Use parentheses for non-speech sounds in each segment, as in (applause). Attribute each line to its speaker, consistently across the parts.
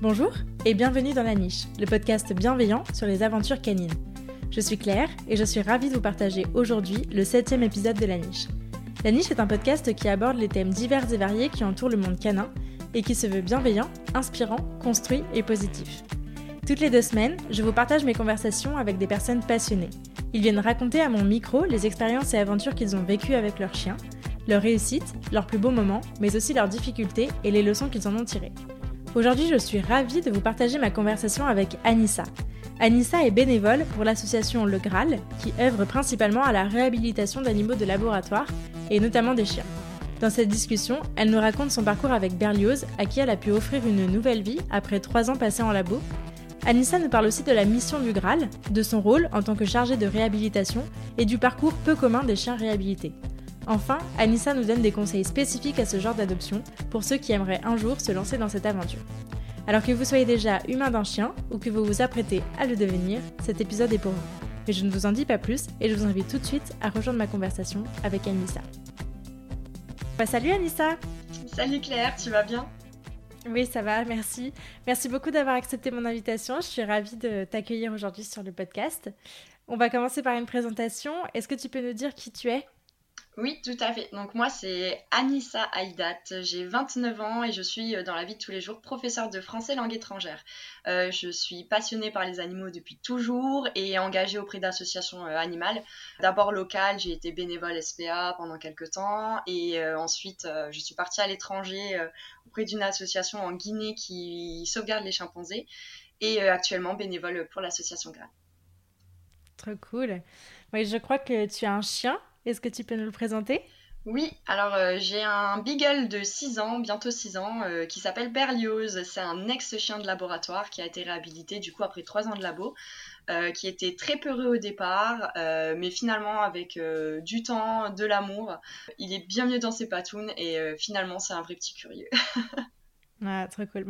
Speaker 1: Bonjour et bienvenue dans La Niche, le podcast bienveillant sur les aventures canines. Je suis Claire et je suis ravie de vous partager aujourd'hui le septième épisode de La Niche. La Niche est un podcast qui aborde les thèmes divers et variés qui entourent le monde canin et qui se veut bienveillant, inspirant, construit et positif. Toutes les deux semaines, je vous partage mes conversations avec des personnes passionnées. Ils viennent raconter à mon micro les expériences et aventures qu'ils ont vécues avec leurs chiens, leurs réussites, leurs plus beaux moments, mais aussi leurs difficultés et les leçons qu'ils en ont tirées. Aujourd'hui, je suis ravie de vous partager ma conversation avec Anissa. Anissa est bénévole pour l'association Le Graal, qui œuvre principalement à la réhabilitation d'animaux de laboratoire, et notamment des chiens. Dans cette discussion, elle nous raconte son parcours avec Berlioz, à qui elle a pu offrir une nouvelle vie après trois ans passés en labo. Anissa nous parle aussi de la mission du Graal, de son rôle en tant que chargée de réhabilitation et du parcours peu commun des chiens réhabilités. Enfin, Anissa nous donne des conseils spécifiques à ce genre d'adoption pour ceux qui aimeraient un jour se lancer dans cette aventure. Alors que vous soyez déjà humain d'un chien ou que vous vous apprêtez à le devenir, cet épisode est pour vous. Mais je ne vous en dis pas plus et je vous invite tout de suite à rejoindre ma conversation avec Anissa. Bah, salut Anissa
Speaker 2: Salut Claire, tu vas bien?
Speaker 1: Oui, ça va, merci. Merci beaucoup d'avoir accepté mon invitation. Je suis ravie de t'accueillir aujourd'hui sur le podcast. On va commencer par une présentation. Est-ce que tu peux nous dire qui tu es?
Speaker 2: Oui, tout à fait. Donc moi, c'est Anissa Aïdat. J'ai 29 ans et je suis euh, dans la vie de tous les jours professeure de français langue étrangère. Euh, je suis passionnée par les animaux depuis toujours et engagée auprès d'associations euh, animales. D'abord locales, j'ai été bénévole SPA pendant quelques temps et ensuite je suis partie à l'étranger auprès d'une association en Guinée qui sauvegarde les chimpanzés et actuellement bénévole pour l'association GRAN.
Speaker 1: Trop cool. Oui, je crois que tu as un chien est-ce que tu peux nous le présenter?
Speaker 2: Oui, alors euh, j'ai un beagle de 6 ans, bientôt 6 ans, euh, qui s'appelle Berlioz. C'est un ex-chien de laboratoire qui a été réhabilité du coup après 3 ans de labo, euh, qui était très peureux au départ, mais finalement avec du temps, de l'amour, il est bien mieux dans ses patounes et finalement c'est un vrai petit curieux. (laughs)
Speaker 1: ah, très cool.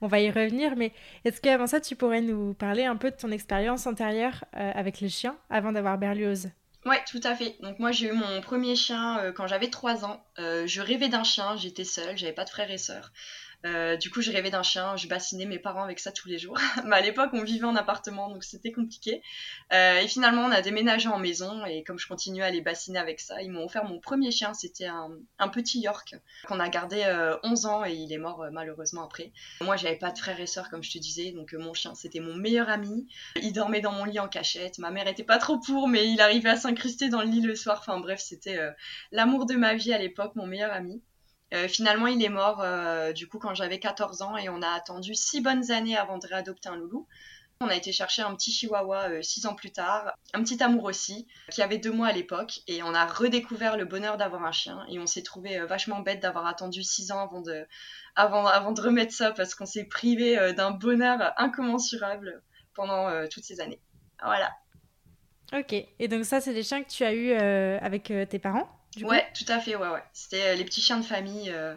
Speaker 1: on va y revenir, mais est-ce qu'avant ça tu pourrais nous parler un peu de ton expérience antérieure avec les chiens avant d'avoir Berlioz?
Speaker 2: Ouais, tout à fait. Donc moi j'ai eu mon premier chien euh, quand j'avais 3 ans. Euh, je rêvais d'un chien, j'étais seule, j'avais pas de frères et sœurs. Euh, du coup, je rêvais d'un chien, je bassinais mes parents avec ça tous les jours. (laughs) Mais à l'époque, on vivait en appartement, donc c'était compliqué. Euh, et finalement, on a déménagé en maison, et comme je continuais à les bassiner avec ça, ils m'ont offert mon premier chien. C'était un, petit York qu'on a gardé 11 euh, ans, et il est mort malheureusement après. Moi, j'avais pas de frères et sœurs, comme je te disais, donc mon chien, c'était mon meilleur ami. Il dormait dans mon lit en cachette. Ma mère était pas trop pour, mais il arrivait à s'incruster dans le lit le soir. Enfin bref, c'était l'amour de ma vie à l'époque, mon meilleur ami. Euh, finalement, il est mort euh, du coup quand j'avais 14 ans et on a attendu six bonnes années avant de réadopter un loulou. On a été chercher un petit chihuahua euh, six ans plus tard, un petit amour aussi, qui avait deux mois à l'époque, et on a redécouvert le bonheur d'avoir un chien, et on s'est trouvé vachement bête d'avoir attendu six ans avant de, avant, avant de remettre ça, parce qu'on s'est privé d'un bonheur incommensurable pendant toutes ces années. Voilà.
Speaker 1: Ok, et donc ça, c'est des chiens que tu as eu avec tes parents?
Speaker 2: Ouais, tout à fait, ouais, ouais. C'était euh, les petits chiens de famille euh,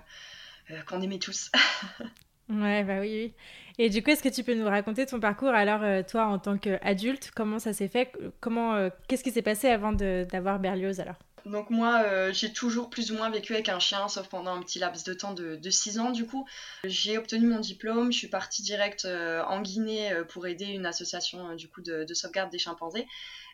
Speaker 2: euh, qu'on aimait tous. (laughs)
Speaker 1: ouais, bah oui, oui. Et du coup, est-ce que tu peux nous raconter ton parcours alors, toi, en tant qu'adulte, comment ça s'est fait Comment, qu'est-ce qui s'est passé avant d'avoir Berlioz alors?
Speaker 2: Donc moi, j'ai toujours plus ou moins vécu avec un chien, sauf pendant un petit laps de temps de, 6 ans du coup. J'ai obtenu mon diplôme, je suis partie direct en Guinée pour aider une association du coup de, de sauvegarde des chimpanzés.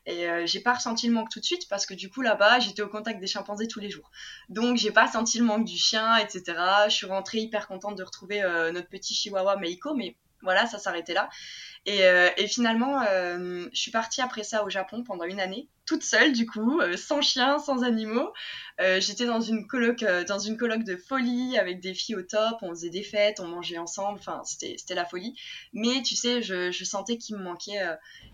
Speaker 2: Et euh, j'ai pas ressenti le manque tout de suite parce que du coup là-bas j'étais au contact des chimpanzés tous les jours. Donc j'ai pas senti le manque du chien, etc. Je suis rentrée hyper contente de retrouver euh, notre petit chihuahua Meiko, mais voilà, ça s'arrêtait là. Et, euh, finalement, euh, je suis partie après ça au Japon pendant une année, toute seule du coup, euh, sans chien, sans animaux. J'étais dans une coloc, dans une coloc de folie avec des filles au top. On faisait des fêtes, on mangeait ensemble. Enfin, c'était la folie. Mais tu sais, je, je sentais qu'il me manquait,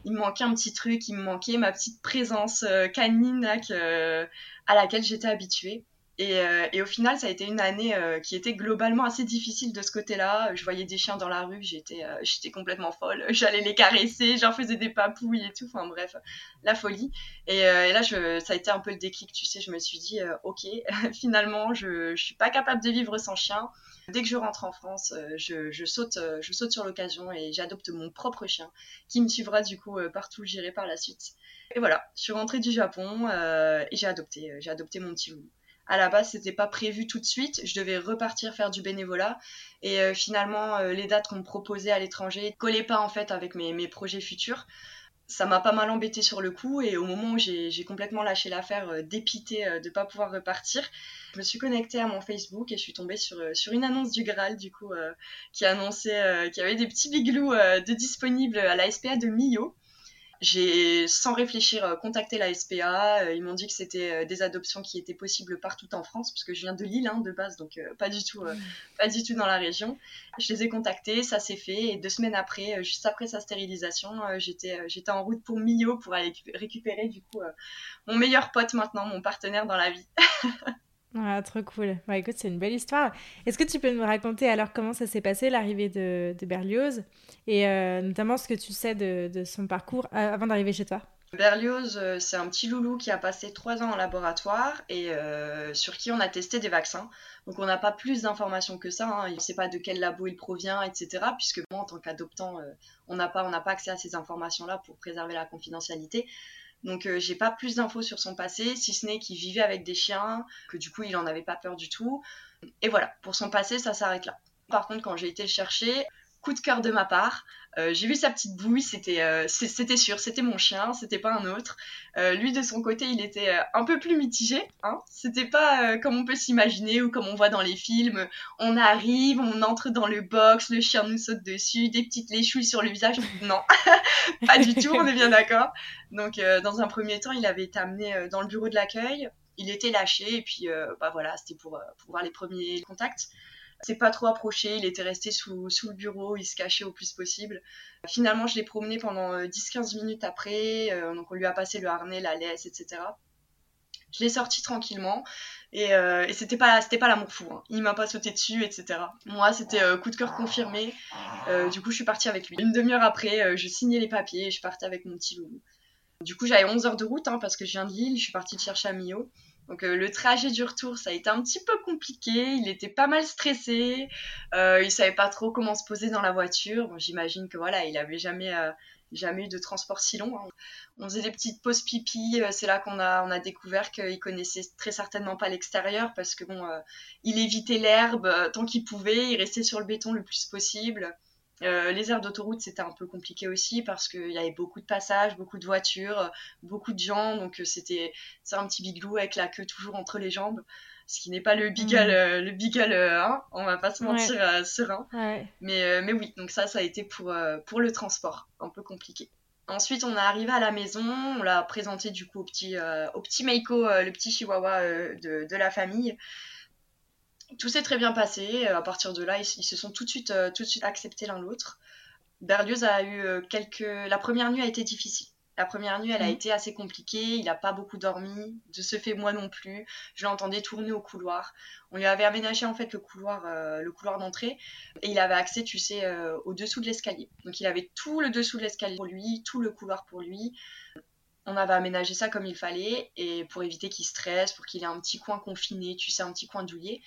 Speaker 2: il me manquait un petit truc. Il me manquait ma petite présence canine à laquelle j'étais habituée. Euh, et, au final, ça a été une année euh, qui était globalement assez difficile de ce côté-là. Je voyais des chiens dans la rue, j'étais euh, complètement folle. (laughs) J'allais les caresser, j'en faisais des papouilles et tout. Enfin bref, la folie. Et, là, ça a été un peu le déclic, tu sais. Je me suis dit, ok, (laughs) finalement, je, je suis pas capable de vivre sans chien. Dès que je rentre en France, je, je saute, je saute sur l'occasion et j'adopte mon propre chien qui me suivra du coup partout où j'irai par la suite. Et voilà, je suis rentrée du Japon et j'ai adopté, j'ai adopté mon petit loup À la base, c'était pas prévu tout de suite. Je devais repartir faire du bénévolat. Et euh, finalement, euh, les dates qu'on me proposait à l'étranger collaient pas en fait avec mes, mes projets futurs. Ça m'a pas mal embêté sur le coup. Et au moment où j'ai complètement lâché l'affaire, euh, dépité de pas pouvoir repartir, je me suis connectée à mon Facebook et je suis tombée sur, sur une annonce du Graal, du coup, qui annonçait qu'il y avait des petits biglous de disponibles à la SPA de Millau. J'ai, sans réfléchir, euh, contacté la SPA. Euh, ils m'ont dit que c'était euh, des adoptions qui étaient possibles partout en France, parce que je viens de Lille hein, de base, donc pas du tout, pas du tout dans la région. Je les ai contactés, ça s'est fait, et deux semaines après, juste après sa stérilisation, j'étais, j'étais en route pour Millau pour aller récupérer du coup mon meilleur pote maintenant, mon partenaire dans la vie. (laughs)
Speaker 1: Ah, trop cool. Bah, écoute, c'est une belle histoire. Est-ce que tu peux nous raconter alors comment ça s'est passé, l'arrivée de, Berlioz, et euh, notamment ce que tu sais de, son parcours euh, avant d'arriver chez toi?
Speaker 2: Berlioz, euh, c'est un petit loulou qui a passé trois ans en laboratoire et sur qui on a testé des vaccins. Donc on n'a pas plus d'informations que ça. Hein. Il ne sait pas de quel labo il provient, etc. Puisque moi, en tant qu'adoptant, on n'a pas, pas accès à ces informations-là pour préserver la confidentialité. Donc euh, j'ai pas plus d'infos sur son passé, si ce n'est qu'il vivait avec des chiens, que du coup il en avait pas peur du tout. Et voilà, pour son passé, ça s'arrête là. Par contre, quand j'ai été le chercher, coup de cœur de ma part. Euh, j'ai vu sa petite bouille, c'était euh, c'était sûr, c'était mon chien, c'était pas un autre. Euh, lui de son côté, il était un peu plus mitigé. Hein c'était pas comme on peut s'imaginer ou comme on voit dans les films. On arrive, on entre dans le box, le chien nous saute dessus, des petites léchouilles sur le visage. Non, (laughs) pas du tout, on est bien d'accord. Donc dans un premier temps, il avait été amené dans le bureau de l'accueil. Il était lâché et puis bah voilà, c'était pour, pour voir les premiers contacts s'est pas trop approché, il était resté sous, sous, le bureau, il se cachait au plus possible. Finalement, je l'ai promené pendant 10-15 euh, minutes après, euh, donc on lui a passé le harnais, la laisse, etc. Je l'ai sorti tranquillement et, euh, c'était pas pas l'amour fou, hein. il m'a pas sauté dessus, etc. Moi, c'était coup de cœur confirmé. du coup, je suis partie avec lui. Une demi-heure après, je signais les papiers et je partais avec mon petit loulou. Du coup, j'avais 11 heures de route hein, parce que je viens de Lille, je suis partie chercher à Millau. Donc euh, le trajet du retour, ça a été un petit peu compliqué. Il était pas mal stressé. Euh, il savait pas trop comment se poser dans la voiture. J'imagine que voilà, il avait jamais euh, jamais eu de transport si long. Hein. On faisait des petites pauses pipi. C'est là qu'on a on a découvert qu'il connaissait très certainement pas l'extérieur parce que bon, il évitait l'herbe tant qu'il pouvait. Il restait sur le béton le plus possible. Euh, les aires d'autoroute, c'était un peu compliqué aussi parce qu'il y avait beaucoup de passages, beaucoup de voitures, beaucoup de gens. Donc, euh, c'était un petit biglou avec la queue toujours entre les jambes. Ce qui n'est pas le bigal, mm. euh, le hein, on va pas se mentir, serein. Mais, mais oui, donc ça, ça a été pour, pour le transport, un peu compliqué. Ensuite, on est arrivé à la maison, on l'a présenté du coup au petit, au petit Meiko, le petit chihuahua de, de la famille tout s'est très bien passé. À partir de là, ils, se sont tout de suite, euh, tout de suite acceptés l'un l'autre. Berlioz a eu euh, quelques. La première nuit a été difficile. La première nuit, elle a mhm. été assez compliquée. Il n'a pas beaucoup dormi. De ce fait, moi non plus. Je l'entendais tourner au couloir. On lui avait aménagé en fait le couloir, euh, le couloir d'entrée, et il avait accès, tu sais, au dessous de l'escalier. Donc il avait tout le dessous de l'escalier pour lui, tout le couloir pour lui on avait aménagé ça comme il fallait et pour éviter qu'il stresse, pour qu'il ait un petit coin confiné, tu sais, un petit coin douillet.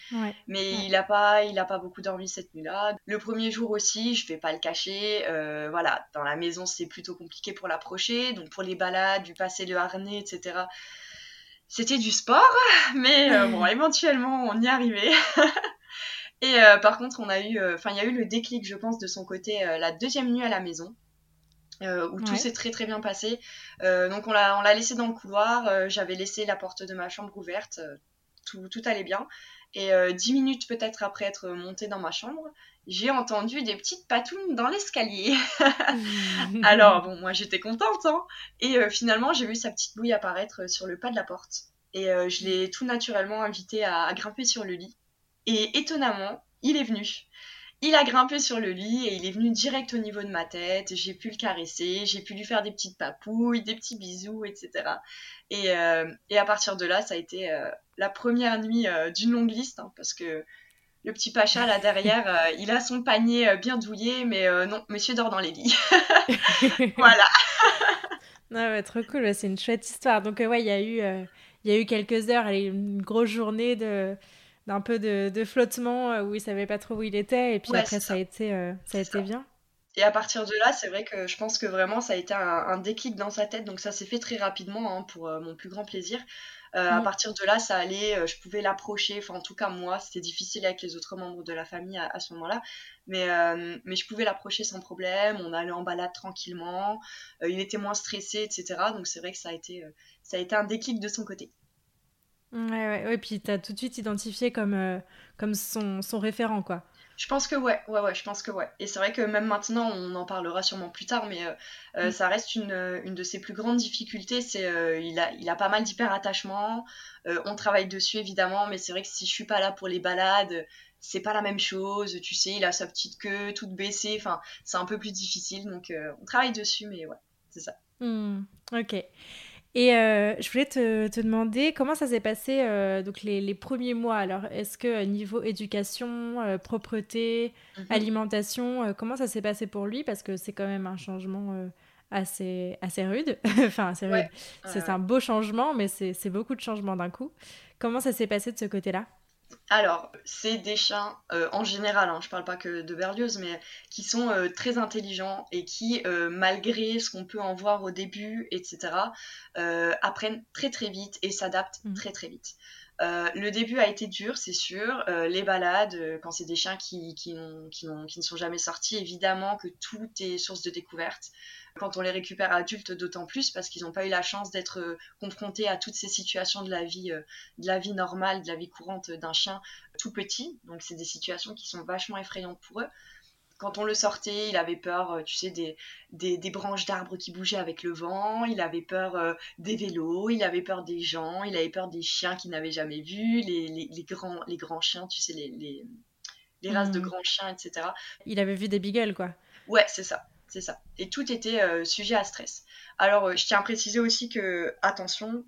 Speaker 2: Mais il n'a pas, il a pas beaucoup dormi cette nuit-là. Le premier jour aussi, je vais pas le cacher, euh, voilà, dans la maison c'est plutôt compliqué pour l'approcher, donc pour les balades, lui passer le harnais, etc. C'était du sport, (laughs) mais euh, bon, éventuellement on y arrivait. (laughs) et euh, par contre, on a eu, enfin, il y a eu le déclic, je pense, de son côté la deuxième nuit à la maison. Euh, où tout s'est très très bien passé. Euh, donc on l'a, on l'a laissé dans le couloir, euh, j'avais laissé la porte de ma chambre ouverte, tout, tout, allait bien. Et dix minutes peut-être après être montée dans ma chambre, j'ai entendu des petites patounes dans l'escalier. (laughs) Alors bon, moi j'étais contente, hein. et finalement j'ai vu sa petite bouille apparaître sur le pas de la porte. Et je l'ai tout naturellement invité à grimper sur le lit. Et étonnamment, il est venu. Il a grimpé sur le lit et il est venu direct au niveau de ma tête. J'ai pu le caresser, j'ai pu lui faire des petites papouilles, des petits bisous, etc. Et, euh, et à partir de là, ça a été euh, la première nuit euh, d'une longue liste, hein, parce que le petit Pacha là derrière, (laughs) il a son panier bien douillé, mais non, monsieur dort dans les lits. (laughs) (laughs) voilà.
Speaker 1: non, ouais, trop cool, c'est une chouette histoire. Donc ouais, il y a eu, il y a eu quelques heures, une grosse journée de d'un peu de, flottement euh, où il savait pas trop où il était et puis après ça. a été euh, ça a été bien
Speaker 2: Et à partir de là, c'est vrai que je pense que vraiment ça a été un, déclic dans sa tête, donc ça s'est fait très rapidement hein, pour mon plus grand plaisir. À mm. partir de là, ça allait, je pouvais l'approcher, enfin en tout cas moi, c'était difficile avec les autres membres de la famille à, ce moment-là, mais, mais je pouvais l'approcher sans problème, on allait en balade tranquillement, il était moins stressé, etc. Donc c'est vrai que ça a été, ça a été un déclic de son côté.
Speaker 1: Ouais, ouais, ouais. Puis tu as tout de suite identifié comme, euh, comme son, son, référent, quoi.
Speaker 2: Je pense que ouais, ouais, ouais, je pense que ouais. Et c'est vrai que même maintenant, on en parlera sûrement plus tard, mais euh, euh, mm. ça reste une, une, de ses plus grandes difficultés. C'est il, a, il a pas mal d'hyper-attachement. on travaille dessus, évidemment, mais c'est vrai que si je suis pas là pour les balades, c'est pas la même chose. Tu sais, il a sa petite queue toute baissée. Enfin, c'est un peu plus difficile. Donc, on travaille dessus, mais ouais, c'est ça.
Speaker 1: Mm. ok. Et euh, je voulais te, te, demander comment ça s'est passé euh, donc les, les, premiers mois? Alors, est-ce que euh, niveau éducation, propreté, mhm. alimentation, comment ça s'est passé pour lui? Parce que c'est quand même un changement assez, assez rude. (laughs) enfin, assez rude. c'est un beau changement, mais c'est beaucoup de changements d'un coup. Comment ça s'est passé de ce côté-là?
Speaker 2: Alors, c'est des chiens euh, en général, hein, je parle pas que de Berlioz, mais qui sont euh, très intelligents et qui, euh, malgré ce qu'on peut en voir au début, etc., apprennent très très vite et s'adaptent mmh. très très vite. le début a été dur, c'est sûr. les balades, quand c'est des chiens qui, qui, qui, qui, ne sont jamais sortis, évidemment que tout est source de découverte quand on les récupère adultes d'autant plus parce qu'ils n'ont pas eu la chance d'être euh, confrontés à toutes ces situations de la vie, euh, de la vie normale, de la vie courante d'un chien tout petit. Donc c'est des situations qui sont vachement effrayantes pour eux. Quand on le sortait, il avait peur, euh, tu sais, des, des, branches d'arbres qui bougeaient avec le vent, il avait peur des vélos, il avait peur des gens, il avait peur des chiens qu'il n'avait jamais vus, les, les, grands, les grands chiens, tu sais, les, les, races de hmm. grands chiens, etc.
Speaker 1: Il avait vu des beagles, quoi.
Speaker 2: Ouais, c'est ça c'est ça. Et tout était euh, sujet à stress. Alors, euh, je tiens à préciser aussi que, attention,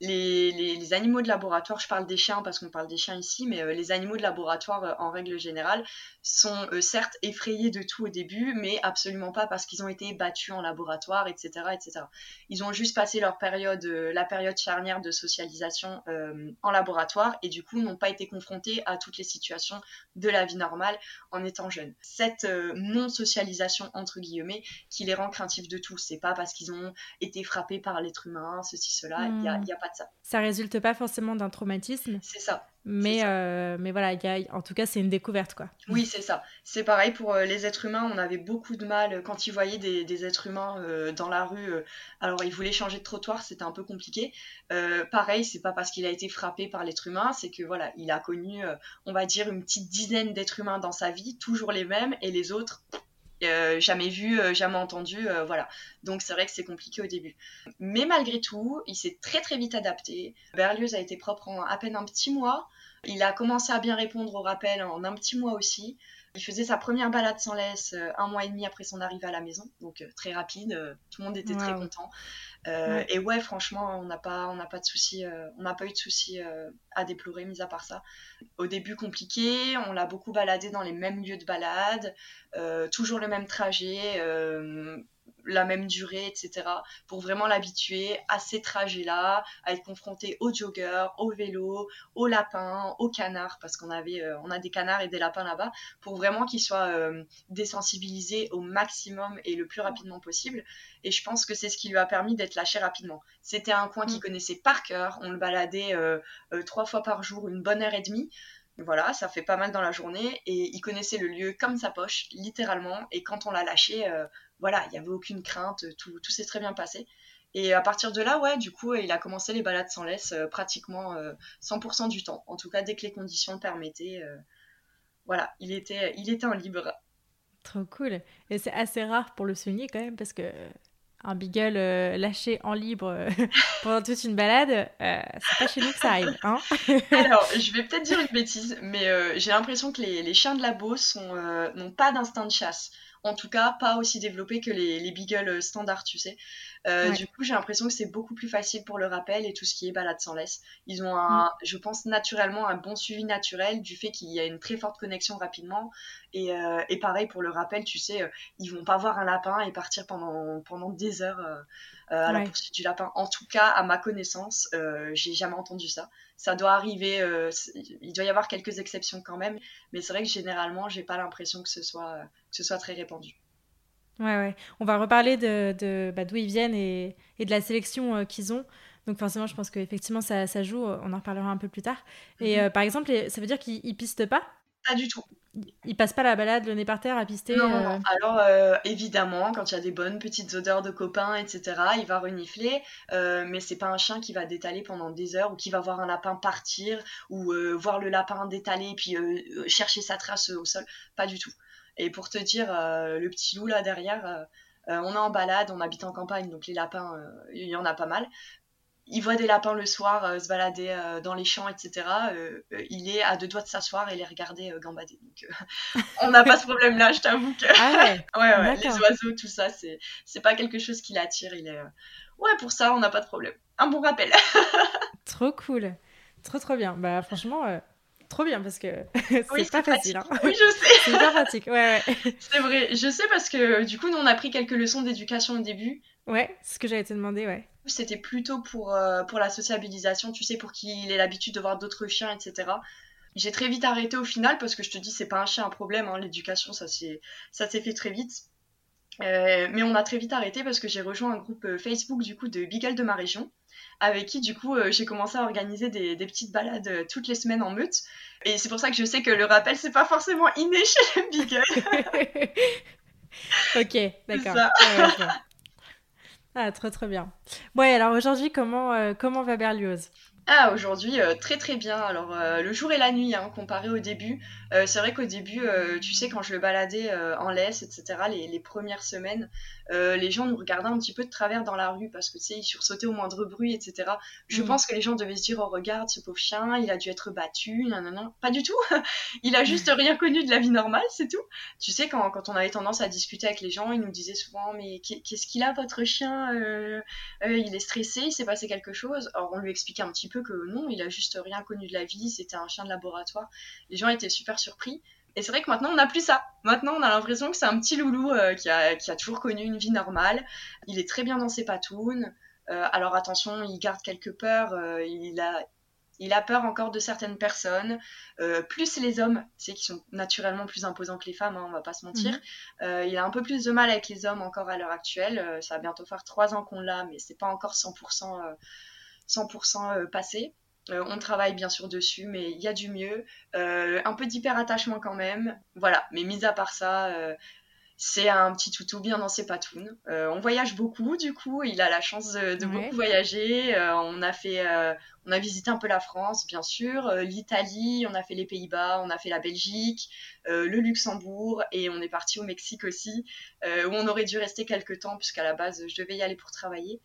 Speaker 2: les, animaux de laboratoire, je parle des chiens parce qu'on parle des chiens ici, mais euh, les animaux de laboratoire euh, en règle générale sont euh, certes effrayés de tout au début, mais absolument pas parce qu'ils ont été battus en laboratoire, etc., etc. Ils ont juste passé leur période, la période charnière de socialisation en laboratoire et du coup n'ont pas été confrontés à toutes les situations de la vie normale en étant jeunes. Cette non-socialisation entre guillemets qui les rend craintifs de tout, c'est pas parce qu'ils ont été frappés par l'être humain, ceci, cela, il n'y a pas ça.
Speaker 1: Ça résulte pas forcément d'un traumatisme.
Speaker 2: C'est ça.
Speaker 1: Mais, euh, mais voilà, y a, en tout cas, c'est une découverte. quoi.
Speaker 2: Oui, c'est ça. C'est pareil pour euh, les êtres humains. On avait beaucoup de mal euh, quand ils voyaient des, des êtres humains dans la rue. alors, ils voulaient changer de trottoir, c'était un peu compliqué. pareil, c'est pas parce qu'il a été frappé par l'être humain, c'est que voilà, il a connu, on va dire, une petite dizaine d'êtres humains dans sa vie, toujours les mêmes, et les autres, euh, jamais vu, euh, jamais entendu, euh, voilà. Donc c'est vrai que c'est compliqué au début. Mais malgré tout, il s'est très très vite adapté. Berlioz a été propre en à peine un petit mois. Il a commencé à bien répondre aux rappels en un petit mois aussi. Il faisait sa première balade sans laisse un mois et demi après son arrivée à la maison, donc très rapide. tout le monde était très content. Euh, et ouais, franchement, on n'a pas, on n'a pas de soucis, euh, on n'a pas eu de soucis euh, à déplorer, mis à part ça. Au début compliqué, on l'a beaucoup baladé dans les mêmes lieux de balade, toujours le même trajet la même durée, etc. Pour vraiment l'habituer à ces trajets-là, à être confronté aux joggeurs, aux vélos, aux lapins, aux canards, parce qu'on avait, euh, on a des canards et des lapins là-bas, pour vraiment qu'ils soient euh, désensibilisés au maximum et le plus rapidement possible. Et je pense que c'est ce qui lui a permis d'être lâché rapidement. C'était un coin qu'il mm. connaissait par cœur, on le baladait euh, trois fois par jour, une bonne heure et demie. Voilà, ça fait pas mal dans la journée et il connaissait le lieu comme sa poche, littéralement. Et quand on l'a lâché, voilà, il n'y avait aucune crainte, tout, s'est très bien passé. Et à partir de là, ouais, du coup, il a commencé les balades sans laisse euh, pratiquement 100% euh, du temps. En tout cas, dès que les conditions le permettaient, euh, voilà, il était, il était en libre.
Speaker 1: Trop cool. Et c'est assez rare pour le souligner quand même, parce que un beagle lâché en libre (laughs) pendant toute une balade, c'est pas chez nous que ça arrive. Hein (laughs)
Speaker 2: Alors, je vais peut-être dire une bêtise, mais j'ai l'impression que les, les, chiens de la Beauce n'ont pas d'instinct de chasse en tout cas pas aussi développé que les, les beagles standards, tu sais. Euh, du coup, j'ai l'impression que c'est beaucoup plus facile pour le rappel et tout ce qui est balade sans laisse. Ils ont, un, mm. je pense, naturellement un bon suivi naturel du fait qu'il y a une très forte connexion rapidement. Et, euh, et pareil pour le rappel, tu sais, euh, ils vont pas voir un lapin et partir pendant, pendant des heures à la poursuite du lapin. En tout cas, à ma connaissance, j'ai jamais entendu ça. Ça doit arriver, il doit y avoir quelques exceptions quand même, mais c'est vrai que généralement, j'ai pas l'impression que ce soit que ce soit très répandu.
Speaker 1: Ouais, ouais. On va reparler de, de bah, d'où ils viennent et, et, de la sélection qu'ils ont. Donc forcément, je pense qu'effectivement, ça, ça joue. On en reparlera un peu plus tard. Et mhm. par exemple, ça veut dire qu'ils pistent pas?
Speaker 2: Pas du tout.
Speaker 1: Il passe pas la balade le nez par terre à pister
Speaker 2: Non, non, non. Alors, euh, évidemment, quand il y a des bonnes petites odeurs de copains, etc., il va renifler, euh, mais c'est pas un chien qui va détaler pendant des heures ou qui va voir un lapin partir ou euh, voir le lapin détaler puis chercher sa trace au sol. Pas du tout. Et pour te dire, le petit loup là derrière, on est en balade, on habite en campagne, donc les lapins, il y en a pas mal il voit des lapins le soir euh, se balader euh, dans les champs, etc. Euh, il est à deux doigts de s'asseoir et les regarder gambader. Donc, (laughs) on n'a pas ce problème-là, je t'avoue que. Ah ouais, (laughs) ouais, ouais les oiseaux, tout ça, c'est, c'est pas quelque chose qui l'attire. Il est. Ouais, pour ça, on n'a pas de problème. Un bon rappel. (laughs)
Speaker 1: trop cool. Trop, trop bien. Bah, franchement. Trop bien parce que (laughs) c'est pas facile. Hein. (laughs)
Speaker 2: Oui, je sais.
Speaker 1: c'est pas pratique. Ouais,
Speaker 2: ouais. (laughs) C'est vrai. Je sais parce que du coup, nous, on a pris quelques leçons d'éducation au début.
Speaker 1: Ouais, c'est ce que j'allais te demander, ouais.
Speaker 2: C'était plutôt pour, euh, pour la sociabilisation, tu sais, pour qu'il ait l'habitude de voir d'autres chiens, etc. J'ai très vite arrêté au final parce que je te dis, c'est pas un chien un problème, hein, l'éducation, ça s'est fait très vite. Euh, mais on a très vite arrêté parce que j'ai rejoint un groupe euh, Facebook du coup de Beagle de ma région avec qui du coup j'ai commencé à organiser des, des, petites balades toutes les semaines en meute et c'est pour ça que je sais que le rappel c'est pas forcément inné chez les Beagle (laughs)
Speaker 1: ok d'accord ah, très très bien. Ouais, alors aujourd'hui, comment, euh, comment va Berlioz?
Speaker 2: Ah, aujourd'hui, euh, très très bien. Alors, euh, le jour et la nuit, hein, comparé au début. C'est vrai qu'au début, tu sais, quand je le baladais en laisse, etc., les, les premières semaines, euh, les gens nous regardaient un petit peu de travers dans la rue parce que tu sais, ils sursautaient au moindre bruit, etc. Je mm. pense que les gens devaient se dire, oh regarde ce pauvre chien, il a dû être battu, non, non, non, pas du tout. (laughs) il a juste (laughs) rien connu de la vie normale, c'est tout. Tu sais, quand, quand on avait tendance à discuter avec les gens, ils nous disaient souvent, mais qu'est-ce qu'il a votre chien euh, euh, Il est stressé, il s'est passé quelque chose. Alors on lui expliquait un petit peu que non, il a juste rien connu de la vie, c'était un chien de laboratoire. Les gens étaient super surpris. Et c'est vrai que maintenant, on n'a plus ça. Maintenant, on a l'impression que c'est un petit loulou euh, qui, a, qui, a, toujours connu une vie normale. Il est très bien dans ses patounes. Euh, alors attention, il garde quelques peurs. Euh, il, a, il a peur encore de certaines personnes. plus les hommes, c'est qui sont naturellement plus imposants que les femmes, hein, on va pas se mentir. Mhm. il a un peu plus de mal avec les hommes encore à l'heure actuelle. ça va bientôt faire trois ans qu'on l'a, mais c'est pas encore 100%, 100% passé. Euh, on travaille bien sûr dessus, mais il y a du mieux. Euh, un peu d'hyper-attachement quand même. Voilà, mais mis à part ça, euh, c'est un petit toutou bien dans ses patounes. on voyage beaucoup, du coup, il a la chance de, beaucoup voyager. on, a fait, on a visité un peu la France, bien sûr, l'Italie, on a fait les Pays-Bas, on a fait la Belgique, le Luxembourg, et on est parti au Mexique aussi, où on aurait dû rester quelques temps, puisqu'à la base, je devais y aller pour travailler.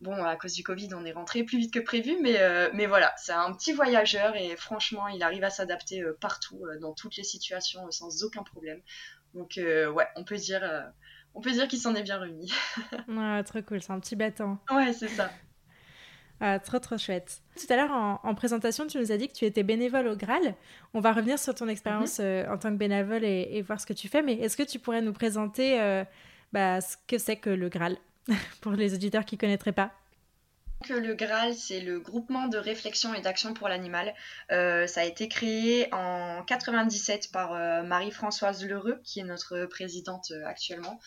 Speaker 2: Bon, à cause du Covid, on est rentré plus vite que prévu, mais, euh, mais voilà, c'est un petit voyageur et franchement, il arrive à s'adapter euh, partout, euh, dans toutes les situations, sans aucun problème. Donc, ouais, on peut dire, on peut dire qu'il s'en est bien remis.
Speaker 1: ouais, (laughs) trop cool, c'est un petit bâton.
Speaker 2: Ouais, c'est ça. (laughs)
Speaker 1: Ah, trop trop chouette. Tout à l'heure en, présentation, tu nous as dit que tu étais bénévole au Graal. On va revenir sur ton expérience mhm. en tant que bénévole et, voir ce que tu fais, mais est-ce que tu pourrais nous présenter bah, ce que c'est que le Graal? (laughs) pour les auditeurs qui ne connaîtraient pas
Speaker 2: le Graal, c'est le groupement de réflexion et d'action pour l'animal. Euh, ça a été créé en 97 par euh, Marie-Françoise Lheureux, qui est notre présidente euh, actuellement.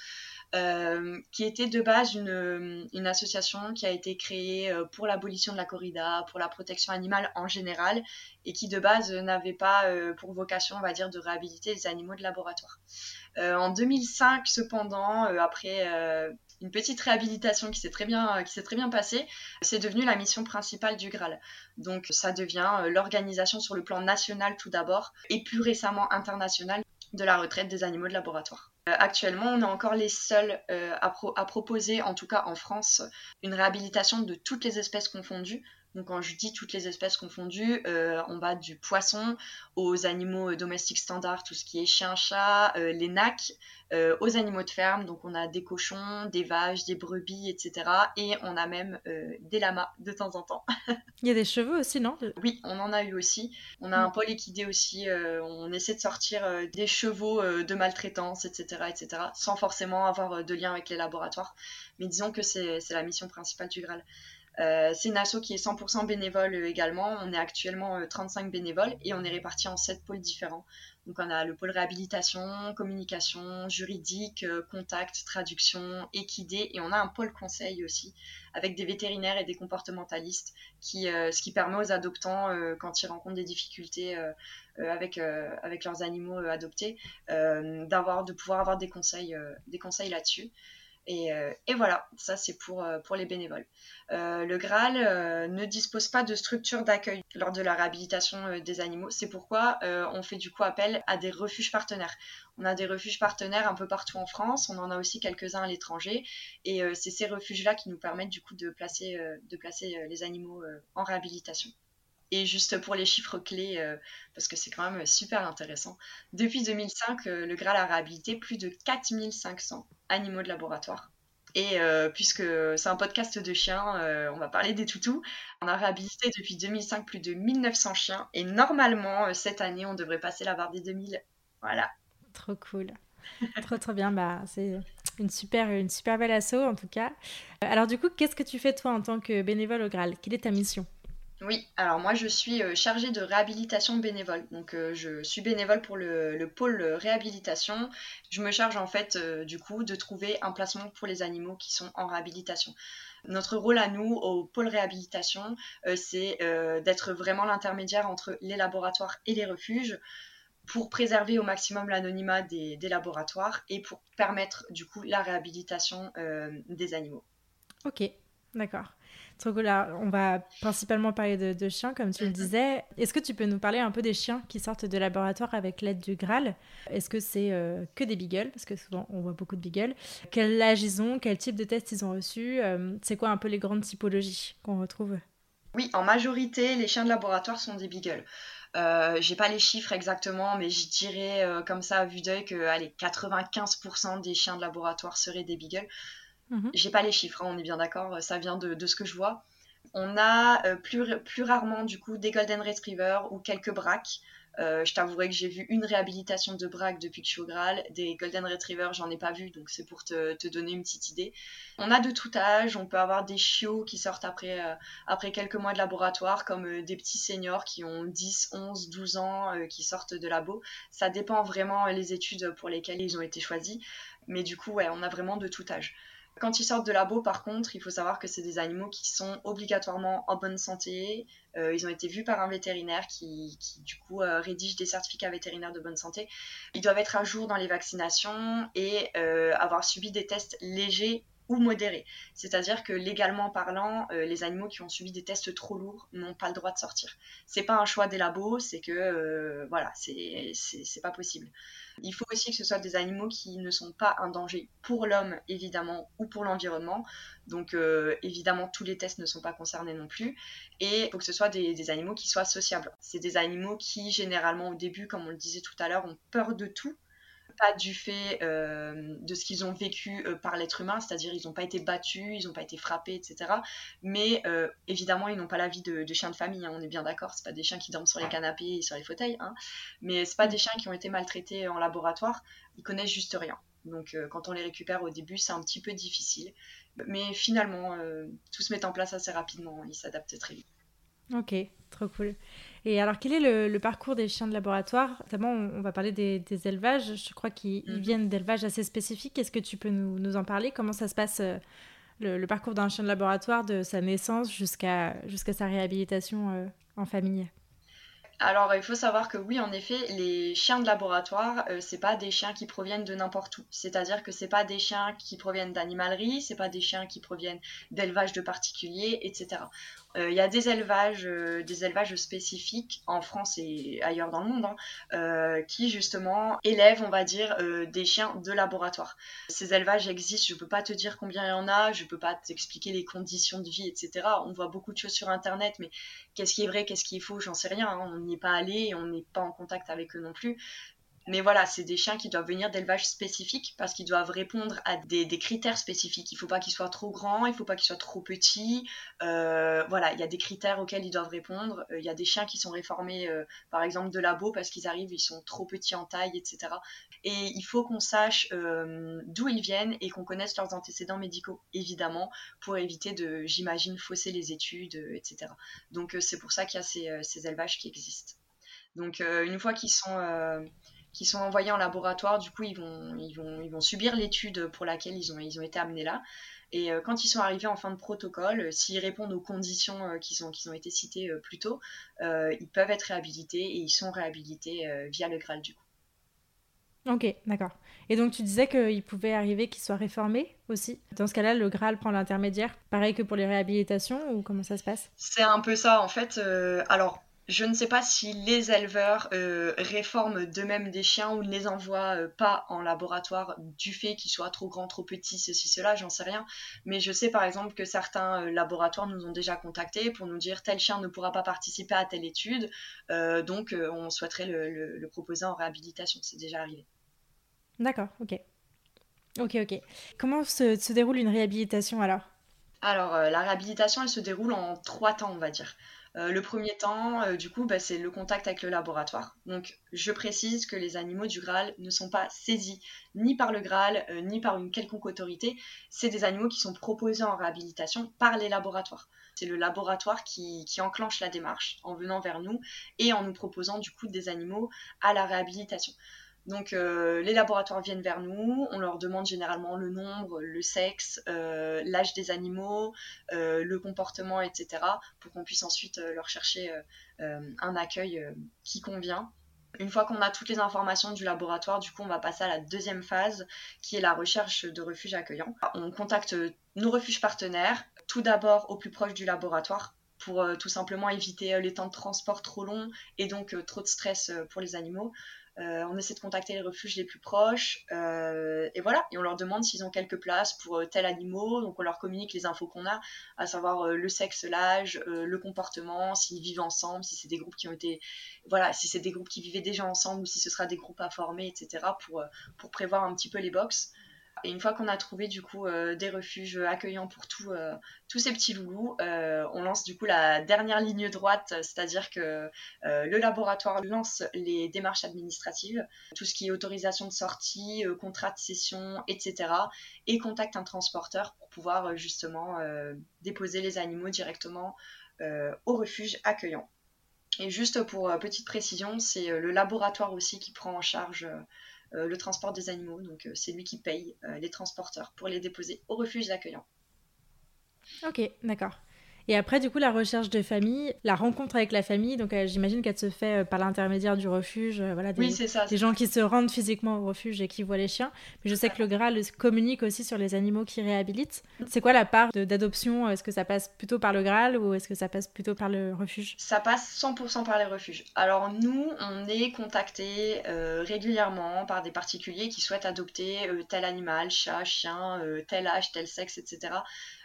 Speaker 2: qui était de base une, association qui a été créée pour l'abolition de la corrida, pour la protection animale en général, et qui de base n'avait pas pour vocation, on va dire, de réhabiliter les animaux de laboratoire. en 2005, cependant, après une petite réhabilitation qui s'est très bien, passée. C'est devenu la mission principale du Graal. Donc ça devient euh, l'organisation sur le plan national tout d'abord et plus récemment international de la retraite des animaux de laboratoire. Euh, actuellement, on est encore les seuls euh, à, proposer, en tout cas en France, une réhabilitation de toutes les espèces confondues. Donc quand je dis toutes les espèces confondues, on va du poisson aux animaux domestiques standards, tout ce qui est chien, chat, les nacs, aux animaux de ferme. Donc on a des cochons, des vaches, des brebis, etc. Et on a même des lamas de temps en temps. (laughs)
Speaker 1: Il y a des chevaux aussi, non?
Speaker 2: Oui, on en a eu aussi. On a un pôle équidé aussi. on essaie de sortir des chevaux de maltraitance, etc., etc. Sans forcément avoir de lien avec les laboratoires. Mais disons que c'est la mission principale du Graal. Euh, c'est une asso qui est 100% bénévole euh, également. On est actuellement 35 euh, bénévoles et on est répartis en 7 pôles différents. Donc on a le pôle réhabilitation, communication, juridique, contact, traduction, équidé et on a un pôle conseil aussi avec des vétérinaires et des comportementalistes qui, ce qui permet aux adoptants quand ils rencontrent des difficultés avec, avec leurs animaux adoptés d'avoir de pouvoir avoir des conseils, des conseils là-dessus. Euh, et, voilà, ça c'est pour, euh, les bénévoles. Euh, le Graal ne dispose pas de structure d'accueil lors de la réhabilitation des animaux. C'est pourquoi on fait du coup appel à des refuges partenaires. On a des refuges partenaires un peu partout en France, on en a aussi quelques-uns à l'étranger. Et c'est ces refuges-là qui nous permettent du coup de placer les animaux en réhabilitation. Et juste pour les chiffres clés, parce que c'est quand même super intéressant, depuis 2005, le Graal a réhabilité plus de 4500 animaux de laboratoire. Et euh, puisque c'est un podcast de chiens, euh, on va parler des toutous. On a réhabilité depuis 2005 plus de 1900 chiens. Et normalement, euh, cette année, on devrait passer la barre des 2000. Voilà.
Speaker 1: Trop cool. (laughs) trop, trop bien. Bah, c'est une super, une super belle asso, en tout cas. Alors, du coup, qu'est-ce que tu fais, toi, en tant que bénévole au Graal? Quelle est ta mission?
Speaker 2: Oui, alors moi je suis euh, chargée de réhabilitation bénévole. Donc euh, je suis bénévole pour le, pôle réhabilitation. Je me charge en fait euh, du coup de trouver un placement pour les animaux qui sont en réhabilitation. Notre rôle à nous au pôle réhabilitation, c'est d'être vraiment l'intermédiaire entre les laboratoires et les refuges pour préserver au maximum l'anonymat des, des, laboratoires et pour permettre du coup la réhabilitation des animaux.
Speaker 1: Ok, d'accord. On va principalement parler de, chiens, comme tu le mhm. disais. Est-ce que tu peux nous parler un peu des chiens qui sortent de laboratoire avec l'aide du Graal? Est-ce que c'est euh, que des beagles? Parce que souvent, on voit beaucoup de beagles. Quel âge ils ont? Quel type de tests ils ont reçu euh, C'est quoi un peu les grandes typologies qu'on retrouve?
Speaker 2: Oui, en majorité, les chiens de laboratoire sont des beagles. Euh, j'ai pas les chiffres exactement, mais je dirais comme ça à vue d'œil que allez, 95% des chiens de laboratoire seraient des beagles. Mhm. J'ai pas les chiffres, hein, on est bien d'accord, ça vient de, ce que je vois. On a euh, plus, plus, rarement du coup des Golden Retriever ou quelques braques. Euh, je t'avouerai que j'ai vu une réhabilitation de braque depuis que je suis au Graal. Des Golden Retriever, j'en ai pas vu, donc c'est pour te, te, donner une petite idée. On a de tout âge, on peut avoir des chiots qui sortent après, euh, après quelques mois de laboratoire, comme des petits seniors qui ont 10, 11, 12 ans, qui sortent de labo. Ça dépend vraiment les études pour lesquelles ils ont été choisis. Mais du coup, ouais, on a vraiment de tout âge. Quand ils sortent de labo, par contre, il faut savoir que c'est des animaux qui sont obligatoirement en bonne santé. Euh, ils ont été vus par un vétérinaire qui, du coup, euh, rédige des certificats vétérinaires de bonne santé. Ils doivent être à jour dans les vaccinations et euh, avoir subi des tests légers ou modérés. C'est-à-dire que légalement parlant, les animaux qui ont subi des tests trop lourds n'ont pas le droit de sortir. C'est pas un choix des labos, c'est que voilà, c'est pas possible. Il faut aussi que ce soit des animaux qui ne sont pas un danger pour l'homme, évidemment, ou pour l'environnement. Donc, euh, évidemment, tous les tests ne sont pas concernés non plus. Et il faut que ce soit des animaux qui soient sociables. C'est des animaux qui, généralement, au début, comme on le disait tout à l'heure, ont peur de tout pas du fait euh, de ce qu'ils ont vécu euh, par l'être humain, c'est-à-dire ils n'ont pas été battus, ils n'ont pas été frappés, etc. Mais euh, évidemment, ils n'ont pas la vie de, chiens de famille, hein, on est bien d'accord, c'est pas des chiens qui dorment sur les canapés et sur les fauteuils, hein, mais c'est pas des chiens qui ont été maltraités en laboratoire, ils connaissent juste rien. Donc quand on les récupère au début, c'est un petit peu difficile. Mais finalement, tout se met en place assez rapidement, ils s'adaptent très vite.
Speaker 1: Ok, trop cool. Et alors, quel est le, parcours des chiens de laboratoire? Notamment, on, va parler des, élevages. Je crois qu'ils mhm. viennent d'élevages assez spécifiques. Est-ce que tu peux nous, en parler? Comment ça se passe euh, le, parcours d'un chien de laboratoire de sa naissance jusqu'à jusqu'à sa réhabilitation euh, en famille?
Speaker 2: Alors, il faut savoir que oui, en effet, les chiens de laboratoire, ce euh, c'est pas des chiens qui proviennent de n'importe où. C'est-à-dire que c'est pas des chiens qui proviennent d'animalerie, c'est pas des chiens qui proviennent d'élevage de particuliers, etc. Euh, il y a des élevages, euh, des élevages spécifiques en France et ailleurs dans le monde hein, euh, qui justement élèvent, on va dire, des chiens de laboratoire. Ces élevages existent, je peux pas te dire combien il y en a, je peux pas t'expliquer les conditions de vie, etc. On voit beaucoup de choses sur Internet, mais qu'est-ce qui est vrai, qu'est-ce qui est faux, j'en sais rien. Hein. On n'y est pas allé, on n'est pas en contact avec eux non plus. Mais voilà, c'est des chiens qui doivent venir d'élevage spécifique parce qu'ils doivent répondre à des, critères spécifiques. Il ne faut pas qu'ils soient trop grands, il ne faut pas qu'ils soient trop petits. Euh, voilà, il y a des critères auxquels ils doivent répondre. Euh, il y a des chiens qui sont réformés, euh, par exemple, de labo parce qu'ils arrivent, ils sont trop petits en taille, etc. Et il faut qu'on sache d'où ils viennent et qu'on connaisse leurs antécédents médicaux, évidemment, pour éviter de, j'imagine, fausser les études, etc. Donc c'est pour ça qu'il y a ces, ces, élevages qui existent. Donc une fois qu'ils sont qui sont envoyés en laboratoire, du coup, ils vont, ils vont, ils vont subir l'étude pour laquelle ils ont, ils ont été amenés là. Et euh, quand ils sont arrivés en fin de protocole, euh, s'ils répondent aux conditions euh, qui, sont, qui ont été citées plus tôt, ils peuvent être réhabilités et ils sont réhabilités via le Graal du coup.
Speaker 1: Ok, d'accord. Et donc tu disais qu'il pouvait arriver qu'ils soient réformés aussi? Dans ce cas-là, le Graal prend l'intermédiaire. Pareil que pour les réhabilitations ou comment ça se passe?
Speaker 2: C'est un peu ça en fait. alors je ne sais pas si les éleveurs euh, réforment d'eux-mêmes des chiens ou ne les envoient euh, pas en laboratoire du fait qu'ils soient trop grands, trop petits, ceci, cela, j'en sais rien. Mais je sais par exemple que certains euh, laboratoires nous ont déjà contactés pour nous dire tel chien ne pourra pas participer à telle étude, donc on souhaiterait le, proposer en réhabilitation. C'est déjà arrivé.
Speaker 1: D'accord, ok. Ok, ok. Comment se déroule une réhabilitation alors?
Speaker 2: Alors, la réhabilitation, elle se déroule en trois temps, on va dire. Euh, le premier temps, euh, du coup, bah, c'est le contact avec le laboratoire. Donc, je précise que les animaux du Graal ne sont pas saisis ni par le Graal, euh, ni par une quelconque autorité. C'est des animaux qui sont proposés en réhabilitation par les laboratoires. C'est le laboratoire qui, qui, enclenche la démarche en venant vers nous et en nous proposant du coup des animaux à la réhabilitation. Donc euh, les laboratoires viennent vers nous, on leur demande généralement le nombre, le sexe, euh, l'âge des animaux, euh, le comportement, etc. pour qu'on puisse ensuite leur chercher un accueil qui convient. Une fois qu'on a toutes les informations du laboratoire, du coup on va passer à la deuxième phase qui est la recherche de refuges accueillants. On contacte nos refuges partenaires, tout d'abord au plus proche du laboratoire pour tout simplement éviter les temps de transport trop longs et donc trop de stress pour les animaux. Euh, on essaie de contacter les refuges les plus proches. Euh, et voilà, et on leur demande s'ils ont quelques places pour euh, tel animal. Donc on leur communique les infos qu'on a, à savoir le sexe, l'âge, le comportement, s'ils vivent ensemble, si c'est des groupes qui ont été. Voilà, si c'est des groupes qui vivaient déjà ensemble ou si ce sera des groupes à former, etc. pour, pour prévoir un petit peu les box. Et une fois qu'on a trouvé du coup euh, des refuges accueillants pour euh, tous ces petits loulous, euh, on lance du coup la dernière ligne droite, c'est-à-dire que le laboratoire lance les démarches administratives, tout ce qui est autorisation de sortie, contrat de cession, etc. et contacte un transporteur pour pouvoir justement déposer les animaux directement au refuge accueillant. Et juste pour petite précision, c'est le laboratoire aussi qui prend en charge le transport des animaux. Donc euh, c'est lui qui paye euh, les transporteurs pour les déposer au refuge accueillant.
Speaker 1: Ok, d'accord. Et après, du coup, la recherche de famille, la rencontre avec la famille, donc euh, j'imagine qu'elle se fait euh, par l'intermédiaire du refuge, euh, voilà, des,
Speaker 2: oui, ça,
Speaker 1: des gens qui se rendent physiquement au refuge et qui voient les chiens. Mais je sais que le Graal communique aussi sur les animaux qui réhabilitent. C'est quoi la part d'adoption Est-ce que ça passe plutôt par le Graal ou est-ce que ça passe plutôt par le refuge?
Speaker 2: Ça passe 100% par les refuges. Alors nous, on est contacté régulièrement par des particuliers qui souhaitent adopter tel animal, chat, chien, tel âge, tel sexe, etc.